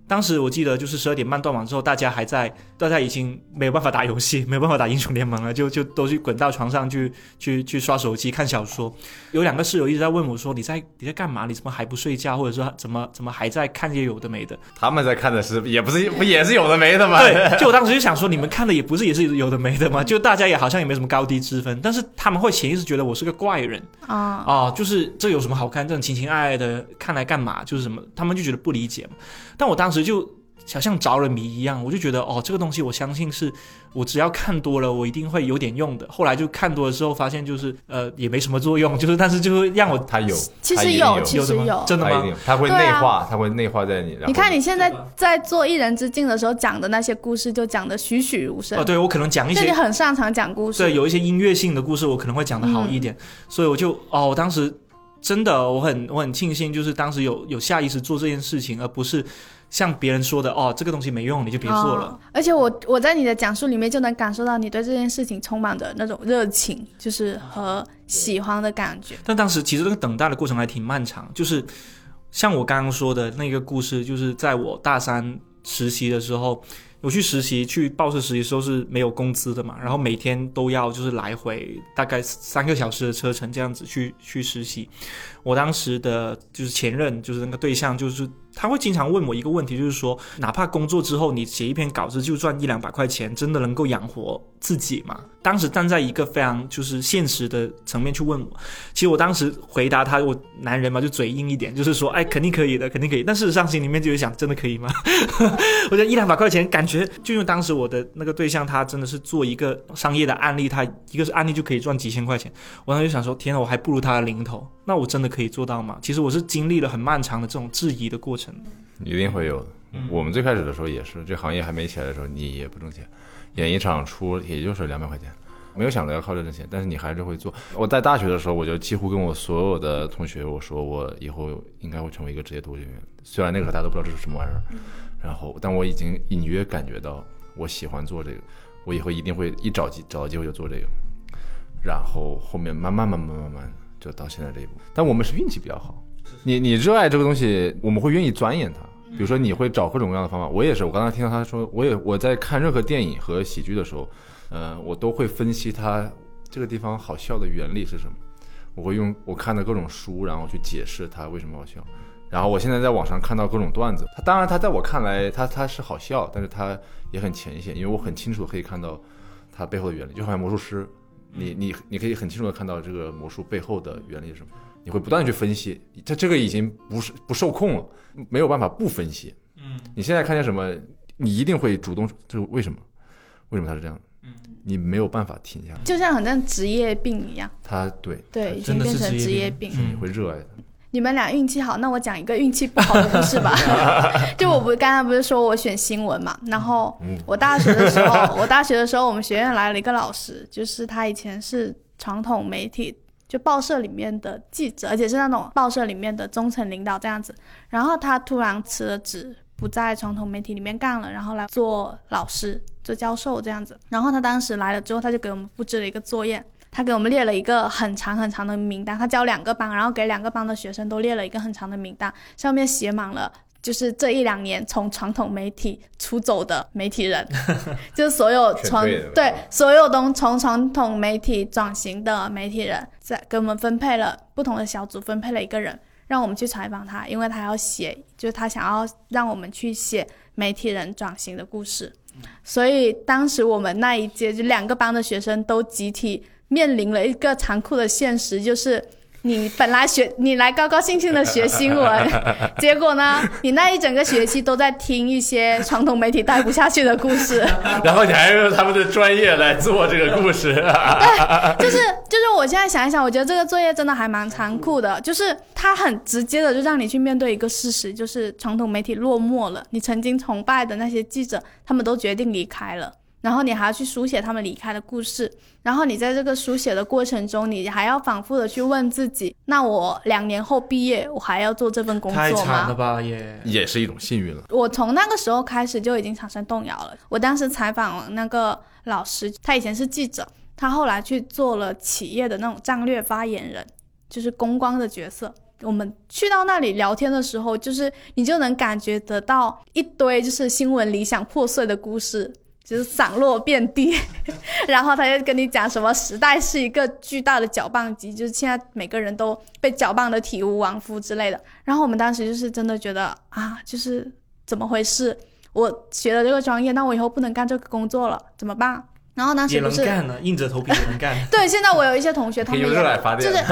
当时我记得就是十二点半断网之后，大家还在，大家已经没有办法打游戏，没有办法打英雄联盟了，就就都去滚到床上去去去刷手机看小说。有两个室友一直在问我说：“你在你在干嘛？你怎么还不睡觉？或者说怎么怎么还在看些有的没的他们在看的是也不是不 也是有的没的？”吗？对，就我当时就想说，你们看的也不是也是有的没的吗？就大家也好像也没什么高低之分，但是他们会潜意识觉得我是个怪人。啊、啊，就是这有什么好看？这种情情爱爱的看来干嘛？就是什么，他们就觉得不理解嘛。但我当时就好像着了迷一样，我就觉得哦，这个东西我相信是我只要看多了，我一定会有点用的。后来就看多了之后，发现就是呃也没什么作用，就是但是就是让我他有，其实有，其实有？真的吗他一定？有，他会内化，他会内化在你。你看你现在在做一人之境的时候讲的那些故事，就讲的栩栩如生。哦，对我可能讲一就你很擅长讲故事。对有一些音乐性的故事，我可能会讲的好一点，所以我就哦，我当时真的我很我很庆幸，就是当时有有下意识做这件事情，而不是像别人说的哦，这个东西没用，你就别做了。哦而且我我在你的讲述里面就能感受到你对这件事情充满着那种热情，就是和喜欢的感觉。但当时其实这个等待的过程还挺漫长，就是像我刚刚说的那个故事，就是在我大三实习的时候，我去实习去报社实习时候是没有工资的嘛，然后每天都要就是来回大概三个小时的车程这样子去去实习。我当时的就是前任就是那个对象，就是他会经常问我一个问题，就是说，哪怕工作之后你写一篇稿子就赚一两百块钱，真的能够养活自己吗？当时站在一个非常就是现实的层面去问我，其实我当时回答他，我男人嘛就嘴硬一点，就是说，哎，肯定可以的，肯定可以。但事实上心里面就是想，真的可以吗？我觉得一两百块钱，感觉就用当时我的那个对象，他真的是做一个商业的案例，他一个是案例就可以赚几千块钱，我当时就想说，天呐，我还不如他的零头，那我真的可以做到吗？其实我是经历了很漫长的这种质疑的过程。一定会有的。我们最开始的时候也是，这行业还没起来的时候，你也不挣钱，演一场出也就是两百块钱，没有想着要靠这挣钱，但是你还是会做。我在大学的时候，我就几乎跟我所有的同学我说，我以后应该会成为一个职业脱口秀演员。虽然那个时候大家都不知道这是什么玩意儿，然后但我已经隐约感觉到我喜欢做这个，我以后一定会一找机找到机会就做这个。然后后面慢慢慢慢慢慢就到现在这一步。但我们是运气比较好，你你热爱这个东西，我们会愿意钻研它。比如说你会找各种各样的方法，我也是。我刚才听到他说，我也我在看任何电影和喜剧的时候，呃，我都会分析它这个地方好笑的原理是什么。我会用我看的各种书，然后去解释它为什么好笑。然后我现在在网上看到各种段子，它当然它在我看来，它它是好笑，但是它也很浅显，因为我很清楚可以看到它背后的原理，就好像魔术师，你你你可以很清楚的看到这个魔术背后的原理是什么，你会不断去分析，它这个已经不是不受控了，没有办法不分析。嗯，你现在看见什么，你一定会主动，这个为什么？为什么它是这样？嗯，你没有办法停下来，就像很像职业病一样，它对，对，已真的是经变成职职业业病。嗯你会热爱它。你们俩运气好，那我讲一个运气不好的故事吧。就我不刚才不是说我选新闻嘛，然后嗯我大学的时候，我大学的时候我们学院来了一个老师，就是他以前是传统媒体。就报社里面的记者，而且是那种报社里面的中层领导这样子。然后他突然辞了职，不在传统媒体里面干了，然后来做老师、做教授这样子。然后他当时来了之后，他就给我们布置了一个作业，他给我们列了一个很长很长的名单，他教两个班，然后给两个班的学生都列了一个很长的名单，上面写满了。就是这一两年从传统媒体出走的媒体人，就是所有传劝退的对所有都从传统媒体转型的媒体人，在给我们分配了不同的小组，分配了一个人，让我们去采访他，因为他要写，就是他想要让我们去写媒体人转型的故事。所以当时我们那一届就两个班的学生都集体面临了一个残酷的现实，就是你本来学 你来高高兴兴的学新闻，结果呢，你那一整个学期都在听一些传统媒体带不下去的故事。然后你还用他们的专业来做这个故事，对就是就是，我现在想一想，我觉得这个作业真的还蛮残酷的，就是它很直接的就让你去面对一个事实，就是传统媒体落寞了，你曾经崇拜的那些记者，他们都决定离开了。然后你还要去书写他们离开的故事，然后你在这个书写的过程中，你还要反复的去问自己：那我两年后毕业，我还要做这份工作太惨了吗？吧也。也是一种幸运了。我从那个时候开始就已经产生动摇了。我当时采访那个老师，他以前是记者，他后来去做了企业的那种战略发言人，就是公关的角色。我们去到那里聊天的时候，就是你就能感觉得到一堆就是新闻理想破碎的故事，就是散落遍地。然后他就跟你讲什么时代是一个巨大的搅拌机，就是现在每个人都被搅拌的体无完肤之类的。然后我们当时就是真的觉得啊，就是怎么回事？我学了这个专业，那我以后不能干这个工作了，怎么办？然后当时也不是。能干呢，硬着头皮也能干 对，现在我有一些同学，他们就是就是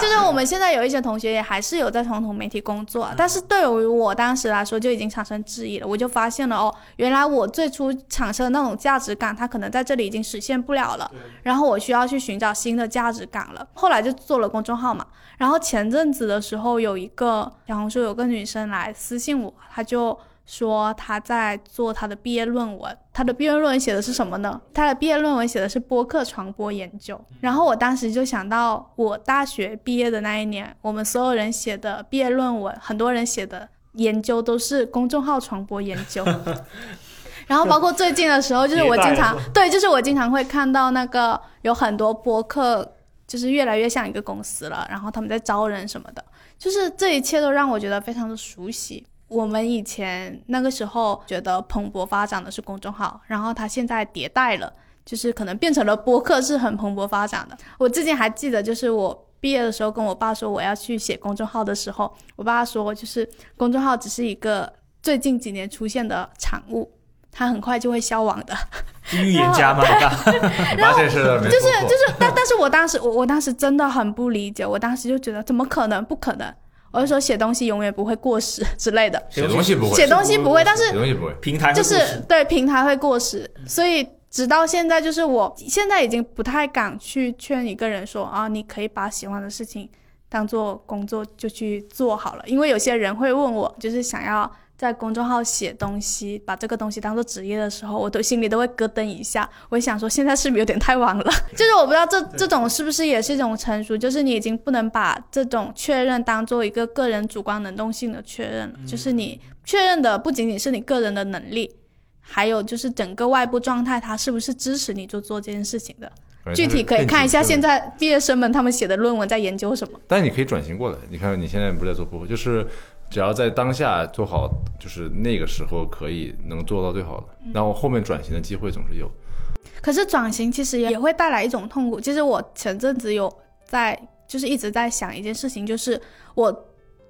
就是我们现在有一些同学也还是有在传统媒体工作，但是对于我当时来说就已经产生质疑了。我就发现了哦，原来我最初产生的那种价值感，它可能在这里已经实现不了了，然后我需要去寻找新的价值感了。后来就做了公众号嘛，然后前阵子的时候有一个小红书有个女生来私信我，她就。说他在做他的毕业论文，他的毕业论文写的是什么呢？他的毕业论文写的是播客传播研究。然后我当时就想到，我大学毕业的那一年，我们所有人写的毕业论文，很多人写的研究都是公众号传播研究。然后包括最近的时候，就是我经常对，就是我经常会看到那个有很多播客，就是越来越像一个公司了，然后他们在招人什么的，就是这一切都让我觉得非常的熟悉。我们以前那个时候觉得蓬勃发展的是公众号，然后它现在迭代了，就是可能变成了播客是很蓬勃发展的。我至今还记得，就是我毕业的时候跟我爸说我要去写公众号的时候，我爸说就是公众号只是一个最近几年出现的产物，它很快就会消亡的。预言家嘛，大你爸这事儿没就是就是，但但是我当时我我当时真的很不理解，我当时就觉得怎么可能？不可能！我就说写东西永远不会过时之类的，写东西不会，写东西不会，但是写东西不会。平台就是对平台会过时，所以直到现在，就是我现在已经不太敢去劝一个人说啊，你可以把喜欢的事情当做工作就去做好了，因为有些人会问我，就是想要在公众号写东西，把这个东西当做职业的时候，我都心里都会咯噔一下，我会想说现在是不是有点太晚了？就是我不知道这这种是不是也是一种成熟，就是你已经不能把这种确认当做一个个人主观能动性的确认了，就是你确认的不仅仅是你个人的能力。还有就是整个外部状态，它是不是支持你做做这件事情的？具体可以看一下现在毕业生们他们写的论文在研究什么。但是你可以转型过来，你看你现在不是在做播客，就是只要在当下做好，就是那个时候可以能做到最好的，然后后面转型的机会总是有。可是转型其实也会带来一种痛苦。其实我前阵子有在，就是一直在想一件事情，就是我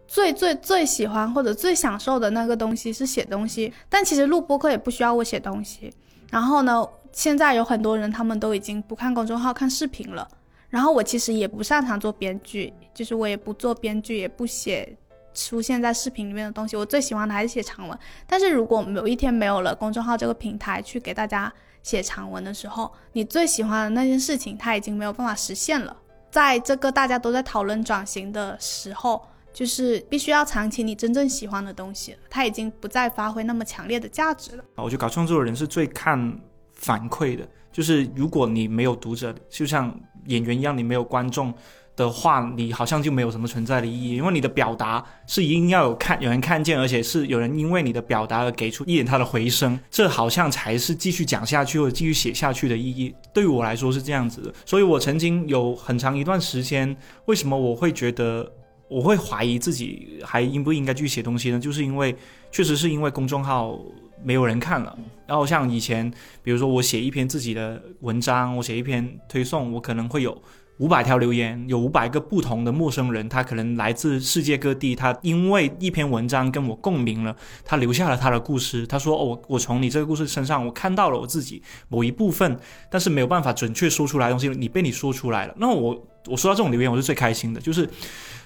最最最喜欢或者最享受的那个东西是写东西，但其实录播客也不需要我写东西。然后呢，现在有很多人他们都已经不看公众号看视频了。然后我其实也不擅长做编剧，就是我也不做编剧，也不写出现在视频里面的东西。我最喜欢的还是写长文。但是如果有一天没有了公众号这个平台去给大家写长文的时候，你最喜欢的那件事情，它已经没有办法实现了。在这个大家都在讨论转型的时候，就是必须要藏起你真正喜欢的东西，它已经不再发挥那么强烈的价值了。我觉得搞创作的人是最看反馈的，就是如果你没有读者，就像演员一样，你没有观众的话，你好像就没有什么存在的意义，因为你的表达是一定要有看有人看见，而且是有人因为你的表达而给出一点他的回声，这好像才是继续讲下去或者继续写下去的意义。对于我来说是这样子的，所以我曾经有很长一段时间，为什么我会觉得我会怀疑自己还应不应该继续写东西呢？就是因为确实是因为公众号没有人看了。然后像以前，比如说我写一篇自己的文章，我写一篇推送，我可能会有五百条留言，有五百个不同的陌生人，他可能来自世界各地，他因为一篇文章跟我共鸣了，他留下了他的故事，他说：“哦，我我从你这个故事身上，我看到了我自己某一部分，但是没有办法准确说出来的东西，你被你说出来了。”那我我收到这种留言，我是最开心的，就是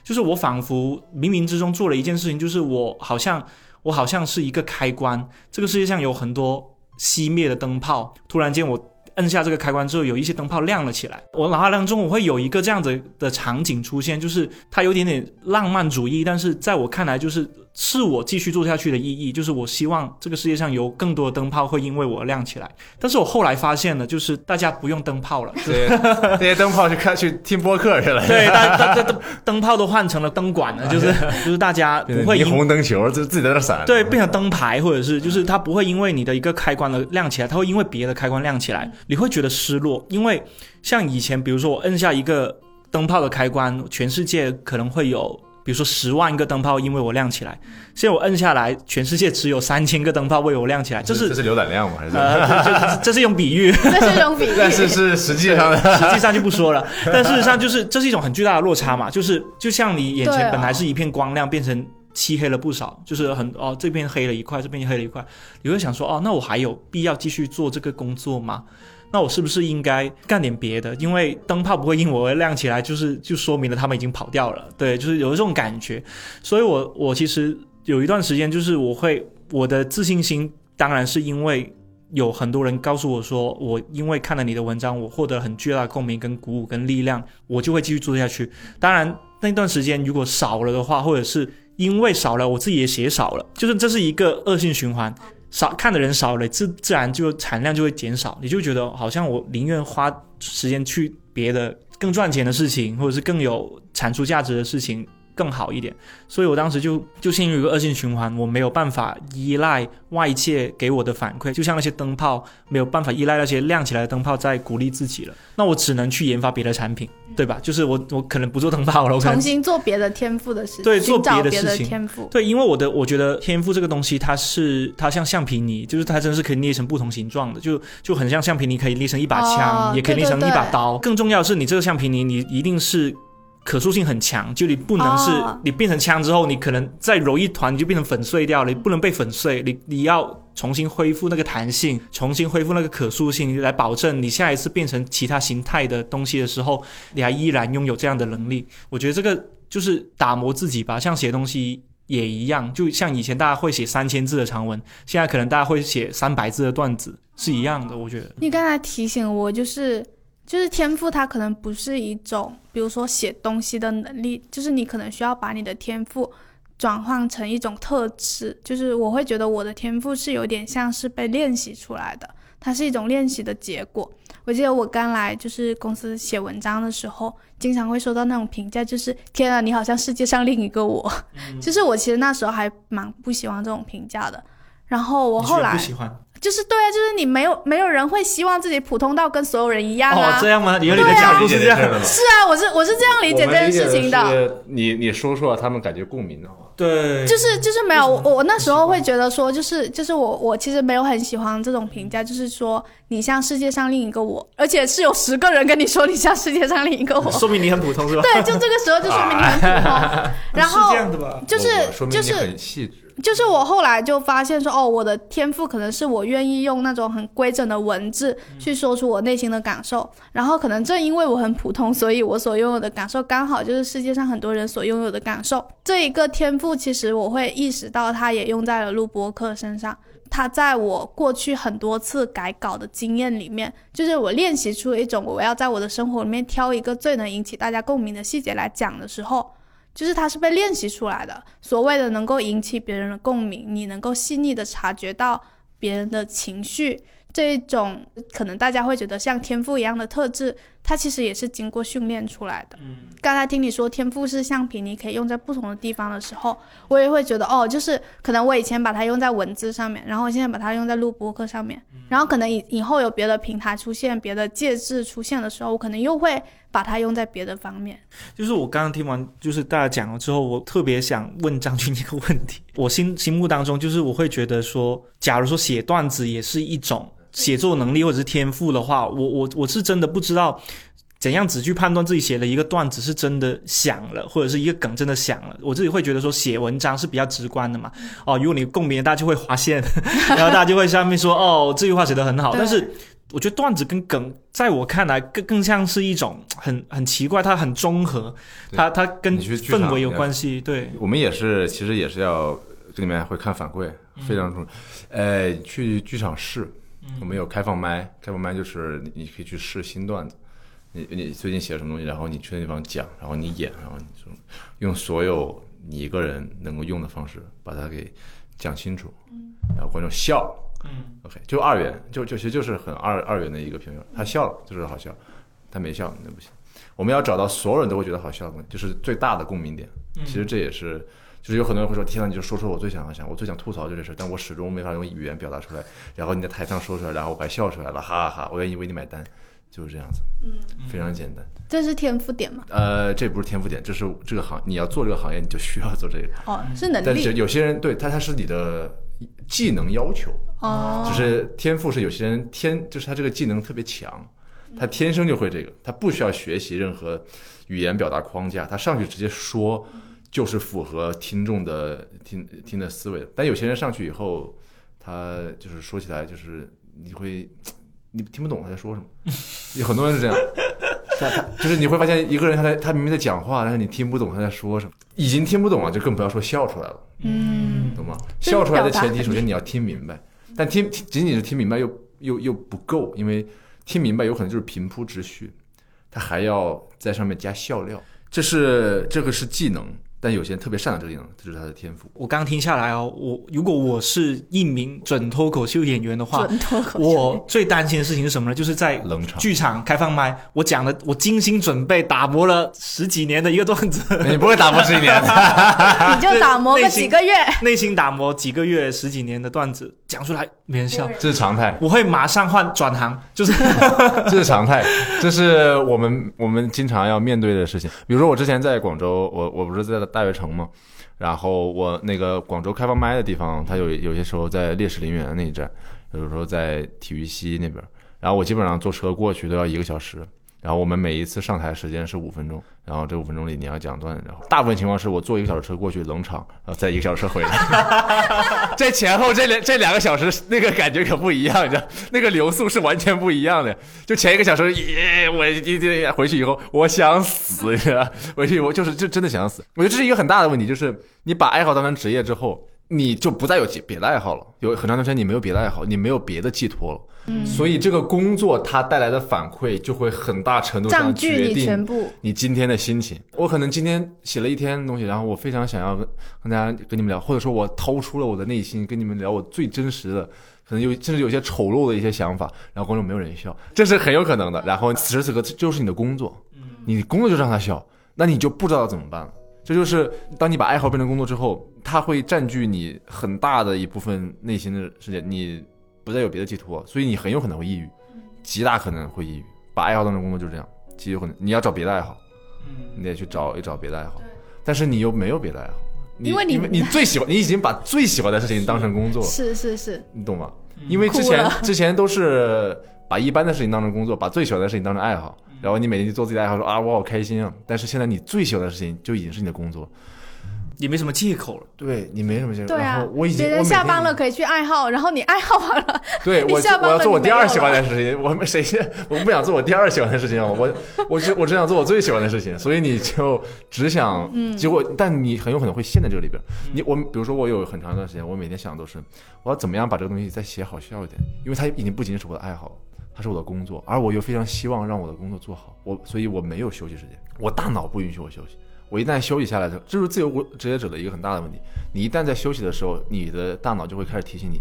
就是我仿佛冥冥之中做了一件事情，就是我好像我好像是一个开关，这个世界上有很多熄灭的灯泡，突然间我摁下这个开关之后，有一些灯泡亮了起来。我脑海当中我会有一个这样子的场景出现，就是它有点点浪漫主义，但是在我看来，就是是我继续做下去的意义，就是我希望这个世界上有更多的灯泡会因为我亮起来。但是我后来发现了，就是大家不用灯泡了，这些 这些灯泡去看去听播客去了，对，大灯灯泡都换成了灯管了，就是 就是大家不会霓因虹灯球，就自己在那闪。对，变成灯牌，或者是就是它不会因为你的一个开关的亮起来，它会因为别的开关亮起来，你会觉得失落。因为像以前，比如说我摁下一个灯泡的开关，全世界可能会有比如说十万个灯泡因为我亮起来，现在我摁下来，全世界只有三千个灯泡为我亮起来，这是这是浏览量吗？还是？呃，这是一种比喻。这是一种比喻。但是是实际上的，实际上就不说了。但事实上就是这是一种很巨大的落差嘛，就是就像你眼前本来是一片光亮，变成漆黑了不少，就是很哦这边黑了一块，这边黑了一块，你会想说哦，那我还有必要继续做这个工作吗？那我是不是应该干点别的？因为灯泡不会因我而亮起来，就是就说明了他们已经跑掉了。对，就是有这种感觉。所以我我其实有一段时间，就是我会我的自信心，当然是因为有很多人告诉我说，我因为看了你的文章，我获得很巨大的共鸣、跟鼓舞、跟力量，我就会继续做下去。当然，那段时间如果少了的话，或者是因为少了，我自己也写少了，就是这是一个恶性循环。少看的人少了，自自然就产量就会减少，你就觉得好像我宁愿花时间去别的更赚钱的事情，或者是更有产出价值的事情更好一点。所以我当时就就陷入一个恶性循环，我没有办法依赖外界给我的反馈，就像那些灯泡没有办法依赖那些亮起来的灯泡在鼓励自己了，那我只能去研发别的产品，对吧？就是我我可能不做灯泡了，我可能重新做别的天赋的事情，对做别的事情天赋。对，因为我的我觉得天赋这个东西，它是它像橡皮泥，就是它真是可以捏成不同形状的，就就很像橡皮泥可以捏成一把枪，哦也可以捏成一对对对把刀。更重要的是，你这个橡皮泥，你一定是。可塑性很强，就你不能是、哦你变成枪之后，你可能再揉一团你就变成粉碎掉了，你不能被粉碎，你你要重新恢复那个弹性，重新恢复那个可塑性，来保证你下一次变成其他形态的东西的时候，你还依然拥有这样的能力。我觉得这个就是打磨自己吧，像写东西也一样，就像以前大家会写三千字的长文，现在可能大家会写三百字的段子是一样的。我觉得，你刚才提醒我，就是就是天赋，它可能不是一种，比如说写东西的能力，就是你可能需要把你的天赋转换成一种特质。就是我会觉得我的天赋是有点像是被练习出来的，它是一种练习的结果。我记得我刚来就是公司写文章的时候，经常会收到那种评价，就是天啊，你好像世界上另一个我。就是我其实那时候还蛮不喜欢这种评价的。然后我后来不喜欢就是对啊，就是你没有没有人会希望自己普通到跟所有人一样哦，啊。这样吗？你有你的对啊角度是这样吗是啊，我是我是这样理解这件事情的，的。你你说出了他们感觉共鸣的话，对，就是就是没有我我那时候会觉得说，就是就是我我其实没有很喜欢这种评价，就是说你像世界上另一个我，而且是有十个人跟你说你像世界上另一个我，说明你很普通是吧？对，就这个时候就说明你很普通，然是后这样的吧？就是我我说明你就是很细致。就是我后来就发现说，哦，我的天赋可能是我愿意用那种很规整的文字去说出我内心的感受，然后可能正因为我很普通，所以我所拥有的感受刚好就是世界上很多人所拥有的感受。这一个天赋，其实我会意识到，它也用在了录播课身上。它在我过去很多次改稿的经验里面，就是我练习出一种我要在我的生活里面挑一个最能引起大家共鸣的细节来讲的时候，就是它是被练习出来的。所谓的能够引起别人的共鸣，你能够细腻的察觉到别人的情绪，这一种可能大家会觉得像天赋一样的特质，它其实也是经过训练出来的。嗯，刚才听你说天赋是橡皮你，可以用在不同的地方的时候，我也会觉得哦，就是可能我以前把它用在文字上面，然后我现在把它用在录播课上面，然后可能以以后有别的平台出现，别的介质出现的时候，我可能又会把它用在别的方面。就是我刚刚听完，就是大家讲了之后，我特别想问张军一个问题。我心心目当中，就是我会觉得说，假如说写段子也是一种写作能力或者是天赋的话，我我我是真的不知道怎样子去判断自己写了一个段子是真的想了，或者是一个梗真的想了。我自己会觉得说，写文章是比较直观的嘛。哦，如果你共鸣，大家就会划线，然后大家就会下面说，哦，这句话写得很好。但是我觉得段子跟梗，在我看来更更像是一种很很奇怪，它很综合，它它跟氛围有关系。对，我们也是，其实也是要这里面会看反馈，非常重要。呃，去剧场试，我们有开放麦，开放麦就是你你可以去试新段子。你你最近写了什么东西，然后你去那地方讲，然后你演，然后你就用所有你一个人能够用的方式把它给讲清楚，然后观众笑，嗯，OK，就二元，就就其实就是很二二元的一个评论，他笑了就是好笑，他没笑那不行。我们要找到所有人都会觉得好笑的东西，就是最大的共鸣点。其实这也是，就是有很多人会说：“天呐，你就说出我最想要想，我最想吐槽就这事儿，但我始终没法用语言表达出来。然后你在台上说出来，然后我还笑出来了，哈哈哈！我愿意为你买单。”就是这样子，嗯，非常简单。这是天赋点吗？呃，这不是天赋点，这是这个行你要做这个行业，你就需要做这个。哦，是能但是力有些人对他他是你的技能要求，哦，就是天赋是有些人天就是他这个技能特别强，他天生就会这个，他不需要学习任何语言表达框架，他上去直接说就是符合听众的听听的思维的。但有些人上去以后，他就是说起来就是你会你听不懂他在说什么，有很多人是这样。就是你会发现一个人他在他明明在讲话，但是你听不懂他在说什么，已经听不懂了，就更不要说笑出来了。嗯，懂吗？笑出来的前提，首先你要听明白，但听听仅仅是听明白又又又不够，因为听明白有可能就是平铺直叙，他还要在上面加笑料，这是这个是技能，但有些人特别擅长这个技能，这就是他的天赋。我刚听下来哦，我如果我是一名准脱口秀演员的话，准脱口秀我最担心的事情是什么呢？就是在冷场剧场开放麦，我讲的我精心准备打磨了十几年的一个段子，你不会打磨十几年，你就打磨个几个月，内心打磨几个月、十几年的段子讲出来没人笑，这是常态，我会马上换转行，就是 这是常态，这是我们我们经常要面对的事情。比如说我之前在广州，我我不是在大悦城嘛，然后我那个广州开放麦的地方，它有有些时候在烈士陵园那一站，有时候在体育西那边，然后我基本上坐车过去都要一个小时。然后我们每一次上台时间是五分钟，然后这五分钟里你要讲段，然后大部分情况是我坐一个小时车过去冷场，然后再一个小时车回来。这前后这两这两个小时那个感觉可不一样，你知道，那个流速是完全不一样的。就前一个小时，耶，我一天回去以后，我想死，你知道，回去我就是就真的想死。我觉得这是一个很大的问题，就是你把爱好当成职业之后，你就不再有别的爱好了。有很长一段时间你没有别的爱好，你没有别的寄托了。嗯所以这个工作它带来的反馈就会很大程度上决定全部。你今天的心情。我可能今天写了一天东西，然后我非常想要跟跟大家跟你们聊，或者说我掏出了我的内心跟你们聊我最真实的，可能有甚至有些丑陋的一些想法，然后观众没有人笑，这是很有可能的。然后此时此刻这就是你的工作，你工作就让他笑，那你就不知道怎么办了。这就是当你把爱好变成工作之后，它会占据你很大的一部分内心的世界，你不再有别的寄托，所以你很有可能会抑郁，极大可能会抑郁。把爱好当成工作就是这样，极有可能你要找别的爱好，你得去找一找别的爱好，但是你又没有别的爱好，因为你你最喜欢，你已经把最喜欢的事情当成工作了，是是是，你懂吗？因为之前之前都是把一般的事情当成工作，把最喜欢的事情当成爱好，然后你每天去做自己的爱好，说啊我好开心啊。但是现在你最喜欢的事情就已经是你的工作，也没什么借口了。对你没什么借口。对啊我已，经别人下班了可以去爱好，然后你爱好完了，对我下班了我要做我第二喜欢的事情，我们谁先我不想做我第二喜欢的事情啊，我我只我只想做我最喜欢的事情，所以你就只想，嗯结果但你很有可能会陷在这里边。你我比如说我有很长一段时间，我每天想的都是我要怎么样把这个东西再写好笑一点，因为它已经不仅仅是我的爱好。它是我的工作，而我又非常希望让我的工作做好，我所以我没有休息时间，我大脑不允许我休息。我一旦休息下来的，这就是自由职业者的一个很大的问题。你一旦在休息的时候，你的大脑就会开始提醒你，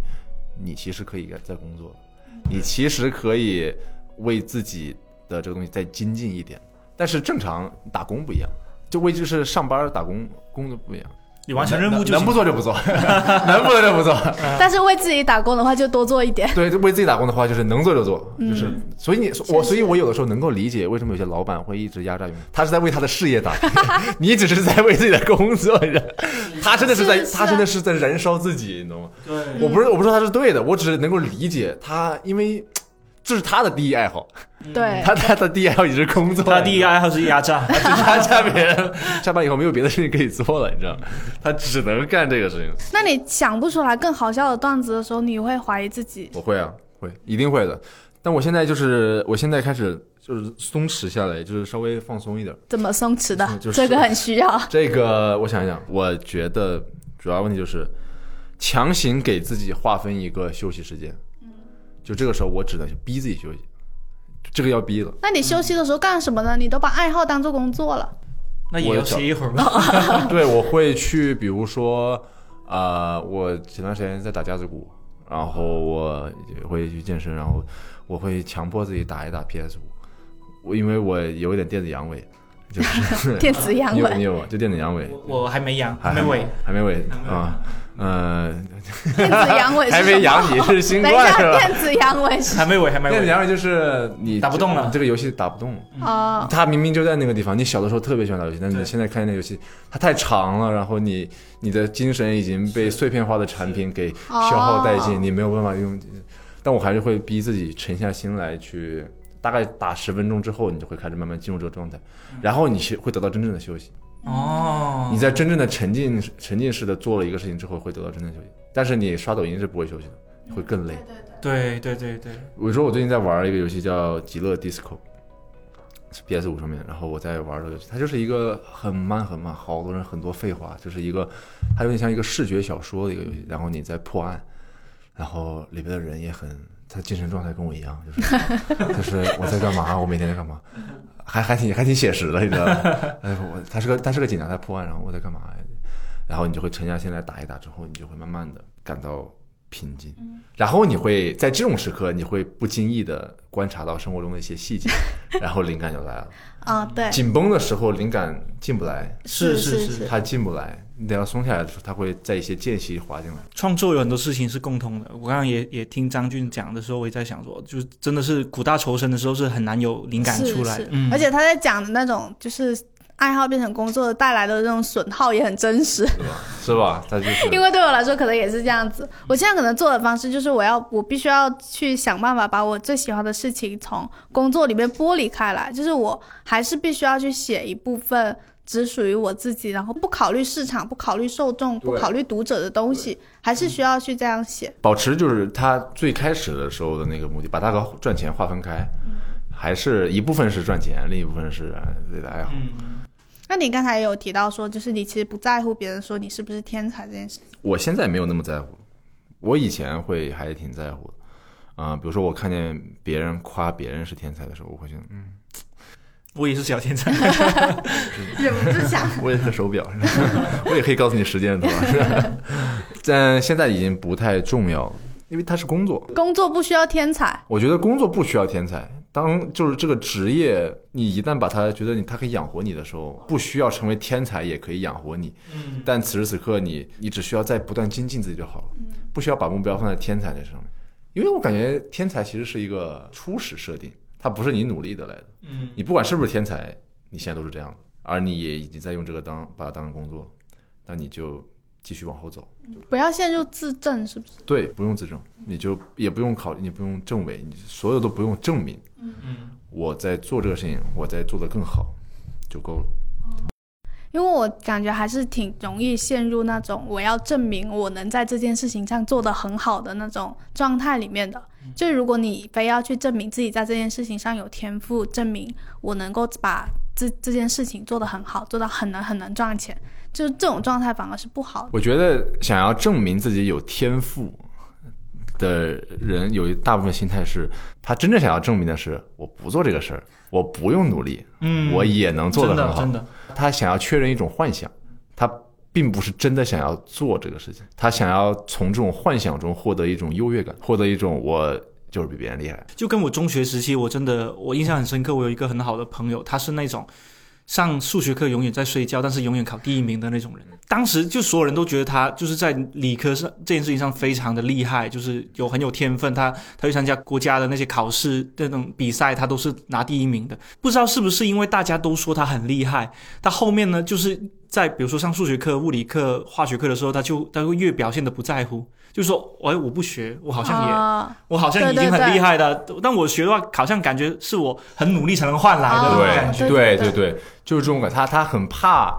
你其实可以在工作，你其实可以为自己的这个东西再精进一点。但是正常打工不一样，就为就是上班打工工作不一样，你完成任务就能不做就不做，能不做就不做。但是为自己打工的话就多做一点。对，为自己打工的话，就是能做就做，就是嗯所以你我，所以我有的时候能够理解为什么有些老板会一直压榨员工，他是在为他的事业打拼，你只是在为自己的工作，他真的是在是是啊他真的是在燃烧自己，你懂吗？对，我不是我不是说他是对的，我只是能够理解他，因为这是他的第一爱好，对，他他的第一爱好也是工作，他第一爱好是压榨。就是他下别人下班以后没有别的事情可以做了，你知道吗？他只能干这个事情。那你想不出来更好笑的段子的时候，你会怀疑自己。我会啊，会，一定会的。但我现在就是，我现在开始就是松弛下来，就是稍微放松一点。怎么松弛的？就是这个很需要。这个我想一想，我觉得主要问题就是强行给自己划分一个休息时间，就这个时候我只能逼自己休息，这个要逼了。那你休息的时候干什么呢？你都把爱好当做工作了。那也要歇一会儿吧。对，我会去，比如说，呃，我前段时间在打架子鼓，然后我也会去健身，然后我会强迫自己打一打 PS 五，我因为我有一点电子阳痿，就是 电子阳痿有你痿，有吗？就电子阳痿，我还没阳，还还没尾，，还没尾啊，呃，电子阳痿还没阳你是新等一下，冠是吧？电子阳痿还没尾，还没尾。电子阳痿就是你打不动了这个游戏打不动。啊，它明明就在那个地方，你小的时候特别喜欢打游戏，但是你现在看那个游戏，它太长了，然后你你的精神已经被碎片化的产品给消耗殆尽，哦你没有办法用。但我还是会逼自己沉下心来去，大概打十分钟之后，你就会开始慢慢进入这个状态，然后你是会得到真正的休息。哦，你在真正的沉浸沉浸式的做了一个事情之后，会得到真正的休息。但是你刷抖音是不会休息的，会更累。对对对对，我说我最近在玩一个游戏叫《极乐 DISCO》，是 PS 五上面，然后我在玩这个游戏，它就是一个很慢很慢，好多人很多废话，就是一个它有点像一个视觉小说的一个游戏，然后你在破案，然后里边的人也很，他精神状态跟我一样，就是就是我在干嘛，我每天在干嘛，还还挺还挺写实的，你知道吗？哎，我他是个他是个警察在破案，然后我在干嘛？然后你就会沉下心来打一打，之后你就会慢慢的感到平静，然后你会在这种时刻，你会不经意的观察到生活中的一些细节，然后灵感就来了。啊，对，紧绷的时候，灵感进不来，是是是是它进不来。你等要松下来的时候，它会在一些间隙滑进来。创作有很多事情是共通的。我刚刚也也听张俊讲的时候，我也在想说，就是真的是苦大仇深的时候是很难有灵感出来的是。嗯，而且他在讲的那种就是爱好变成工作带来的这种损耗也很真实。是吧？是吧？它就是 因为对我来说可能也是这样子。我现在可能做的方式就是，我要我必须要去想办法把我最喜欢的事情从工作里面剥离开来，就是我还是必须要去写一部分只属于我自己，然后不考虑市场、不考虑受众、不考虑读者的东西，还是需要去这样写。保持就是他最开始的时候的那个目的，把它和赚钱划分开，还是一部分是赚钱，另一部分是呃自己的爱好。那你刚才有提到说，就是你其实不在乎别人说你是不是天才这件事。我现在没有那么在乎，我以前会还挺在乎的。啊、比如说我看见别人夸别人是天才的时候，我会觉得，嗯，我也是小天才。忍不住想，我也是手表，是吧我也可以告诉你时间，对吧？是吧但现在已经不太重要了，因为它是工作。工作不需要天才，我觉得工作不需要天才。当就是这个职业，你一旦把它觉得你它可以养活你的时候，不需要成为天才也可以养活你。嗯，但此时此刻你，你只需要在不断精进自己就好了，不需要把目标放在天才这上面。因为我感觉天才其实是一个初始设定，它不是你努力得来的。嗯，你不管是不是天才，你现在都是这样的，而你也已经在用这个当把它当成工作，那你就继续往后走。不要现在就自证，是不是？对，不用自证，你就也不用考虑，你不用证伪，你所有都不用证明。嗯，我在做这个事情，我在做得更好，就够了。因为我感觉还是挺容易陷入那种我要证明我能在这件事情上做得很好的那种状态里面的。就如果你非要去证明自己在这件事情上有天赋，证明我能够把这这件事情做得很好，做到很能很能赚钱，就是这种状态反而是不好的。我觉得想要证明自己有天赋的人，有一大部分心态是，他真正想要证明的是，我不做这个事儿，我不用努力，嗯我也能做得很好。真的真的，他想要确认一种幻想，他并不是真的想要做这个事情，他想要从这种幻想中获得一种优越感，获得一种我就是比别人厉害。就跟我中学时期，我真的我印象很深刻。我有一个很好的朋友，他是那种上数学课永远在睡觉，但是永远考第一名的那种人。当时就所有人都觉得他就是在理科上这件事情上非常的厉害，就是有很有天分。他他去参加国家的那些考试那种比赛，他都是拿第一名的。不知道是不是因为大家都说他很厉害，他后面呢就是在比如说上数学课、物理课、化学课的时候，他就他会越表现的不在乎。就说，哎，我不学，我好像也，啊我好像已经很厉害的，但我学的话，好像感觉是我很努力才能换来的那种哦感觉。对对对对，就是这种感，他他很怕，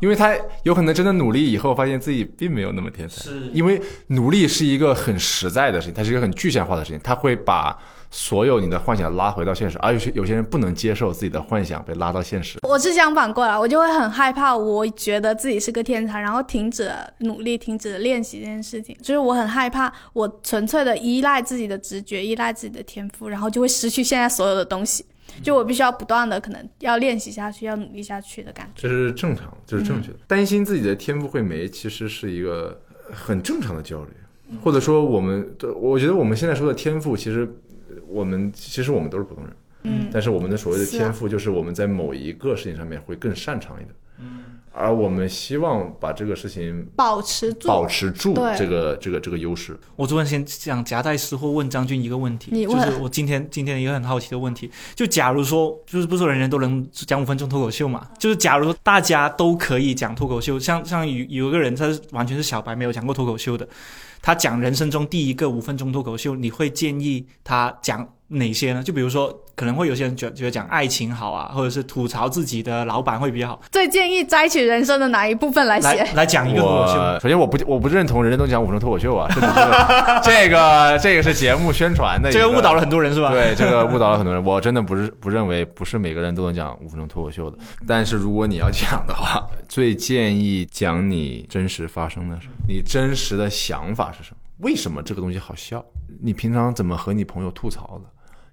因为他有可能真的努力以后，发现自己并没有那么天才。是因为努力是一个很实在的事情，它是一个很具象化的事情，他会把所有你的幻想拉回到现实，而有些有些人不能接受自己的幻想被拉到现实。我是相反过来，我就会很害怕，我觉得自己是个天才，然后停止了努力，停止了练习这件事情。就是我很害怕，我纯粹的依赖自己的直觉，依赖自己的天赋，然后就会失去现在所有的东西。就我必须要不断的可能要练习下去，要努力下去的感觉。这是正常，这是正确的。担心自己的天赋会没，其实是一个很正常的焦虑，或者说我们，我觉得我们现在说的天赋，其实我们其实我们都是普通人，嗯。但是我们的所谓的天赋，就是我们在某一个事情上面会更擅长一点。嗯。而我们希望把这个事情保持住，保持住这个这个这个优势。我昨天先想夹带私货问张军一个问题，你问。就是我今天今天一个很好奇的问题，就假如说，就是不是说人人都能讲五分钟脱口秀嘛？就是假如说大家都可以讲脱口秀，像像有有一个人他是完全是小白，没有讲过脱口秀的，他讲人生中第一个五分钟脱口秀，你会建议他讲哪些呢？就比如说，可能会有些人觉得觉得讲爱情好啊，或者是吐槽自己的老板会比较好，最建议摘取人生的哪一部分来写？来来讲一个脱口秀。首先我不我不认同人人都讲五分钟脱口秀啊，这只是这个这个是节目宣传的，这个误导了很多人是吧？对，这个误导了很多人。我真的不是不认为不是每个人都能讲五分钟脱口秀的，但是如果你要讲的话，最建议讲你真实发生的事，你真实的想法是什么？为什么这个东西好笑？你平常怎么和你朋友吐槽的？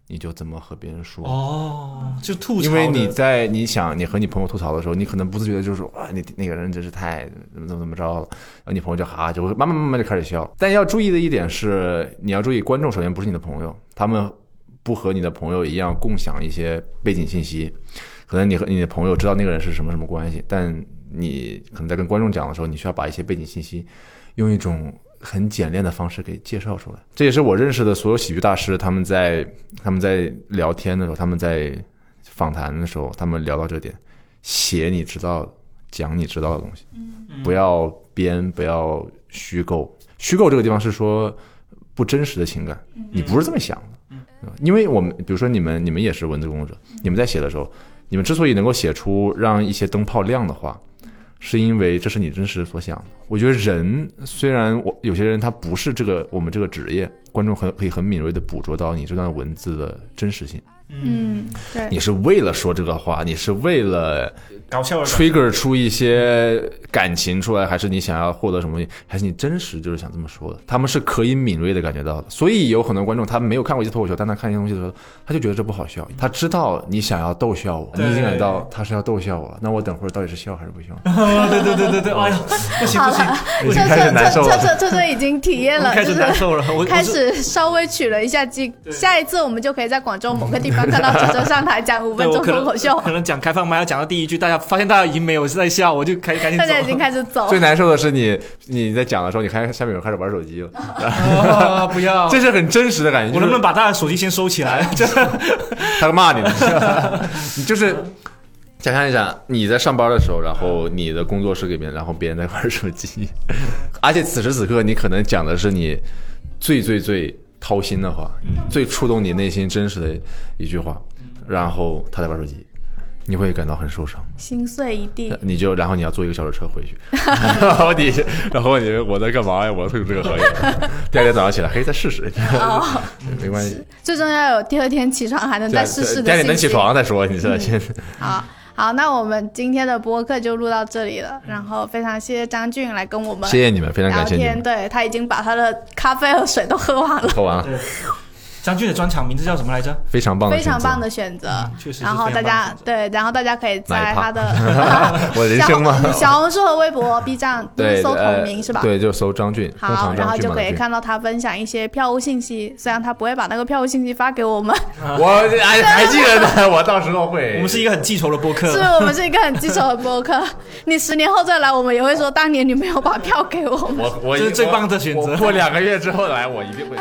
你就怎么和别人说。哦，就吐槽，因为你在你想你和你朋友吐槽的时候，你可能不自觉的就说哇，那那个人真是太怎么怎么怎么着了，然后你朋友就哈就会慢慢慢慢就开始笑。但要注意的一点是，你要注意观众首先不是你的朋友，他们不和你的朋友一样共享一些背景信息，可能你和你的朋友知道那个人是什么什么关系，但你可能在跟观众讲的时候，你需要把一些背景信息用一种很简练的方式给介绍出来。这也是我认识的所有喜剧大师，他们在他们在聊天的时候，他们在访谈的时候，他们聊到这点，写你知道，讲你知道的东西，不要编，不要虚构。虚构这个地方是说不真实的情感，你不是这么想的。因为我们比如说你们，你们也是文字工作者，你们在写的时候，你们之所以能够写出让一些灯泡亮的话，是因为这是你真实所想的。我觉得人虽然我有些人他不是这个我们这个职业，观众很可以很敏锐的捕捉到你这段文字的真实性。嗯，对，你是为了说这个话，你是为了搞笑的 trigger 出一些感情出来，还是你想要获得什么东西，还是你真实就是想这么说的？他们是可以敏锐的感觉到的。所以有很多观众他没有看过一些脱口秀，但他看一些东西的时候，他就觉得这不好笑。他知道你想要逗笑我，你已经感觉到他是要逗笑我了。那我等会儿到底是笑还是不笑？对对对对对，哎呀，不行不行，已经这开始难受这这了。这这这已经体验了，开始难受了，我开我是稍微取了一下经，下一次我们就可以在广州某个地方看到哲哲上台讲五分钟脱口秀，可能讲开放麦要讲到第一句，大家发现大家已经没有在笑，我就开赶紧走。大家已经开始走 最。难受的是你你在讲的时候，你看下面有人开始玩手机了，啊，不要！这是很真实的感觉。我能不能把大家手机先收起来？这 他骂你呢？你就是想象一下，你在上班的时候，然后你的工作室里面，然后别人在玩手机，而且此时此刻你可能讲的是你最最最掏心的话，最触动你内心真实的一句话，然后他在玩手机。你会感到很受伤，心碎一地，你就然后你要坐一个小时车回去，然后你然后你我在干嘛呀？我要退出这个行业。第二天早上起来，嘿，再试试，哦，没关系。最重要有第二天起床还能再试试的第二天能起。床再说，你知道先。好好，那我们今天的播客就录到这里了。然后非常谢谢张俊来跟我们谢谢你们，非常聊天，感谢你们。对他已经把他的咖啡和水都喝完了，喝完了，张俊的专场名字叫什么来着？非常棒的非常棒的选择。确实然后大家对，然后大家可以在他的 我的人生吗？小小红书和微博、B 站都对，是搜呃同名是吧？对，就搜张俊，好，然后就可以。看到他分享一些票务信息，虽然他不会把那个票务信息发给我们，我还还记得呢，我到时候会。我们是一个很记仇的播客是。我们是一个很记仇的播客。你十年后再来，我们也会说当年你没有把票给我们。我我这是最棒的选择我过两个月之后来，我一定会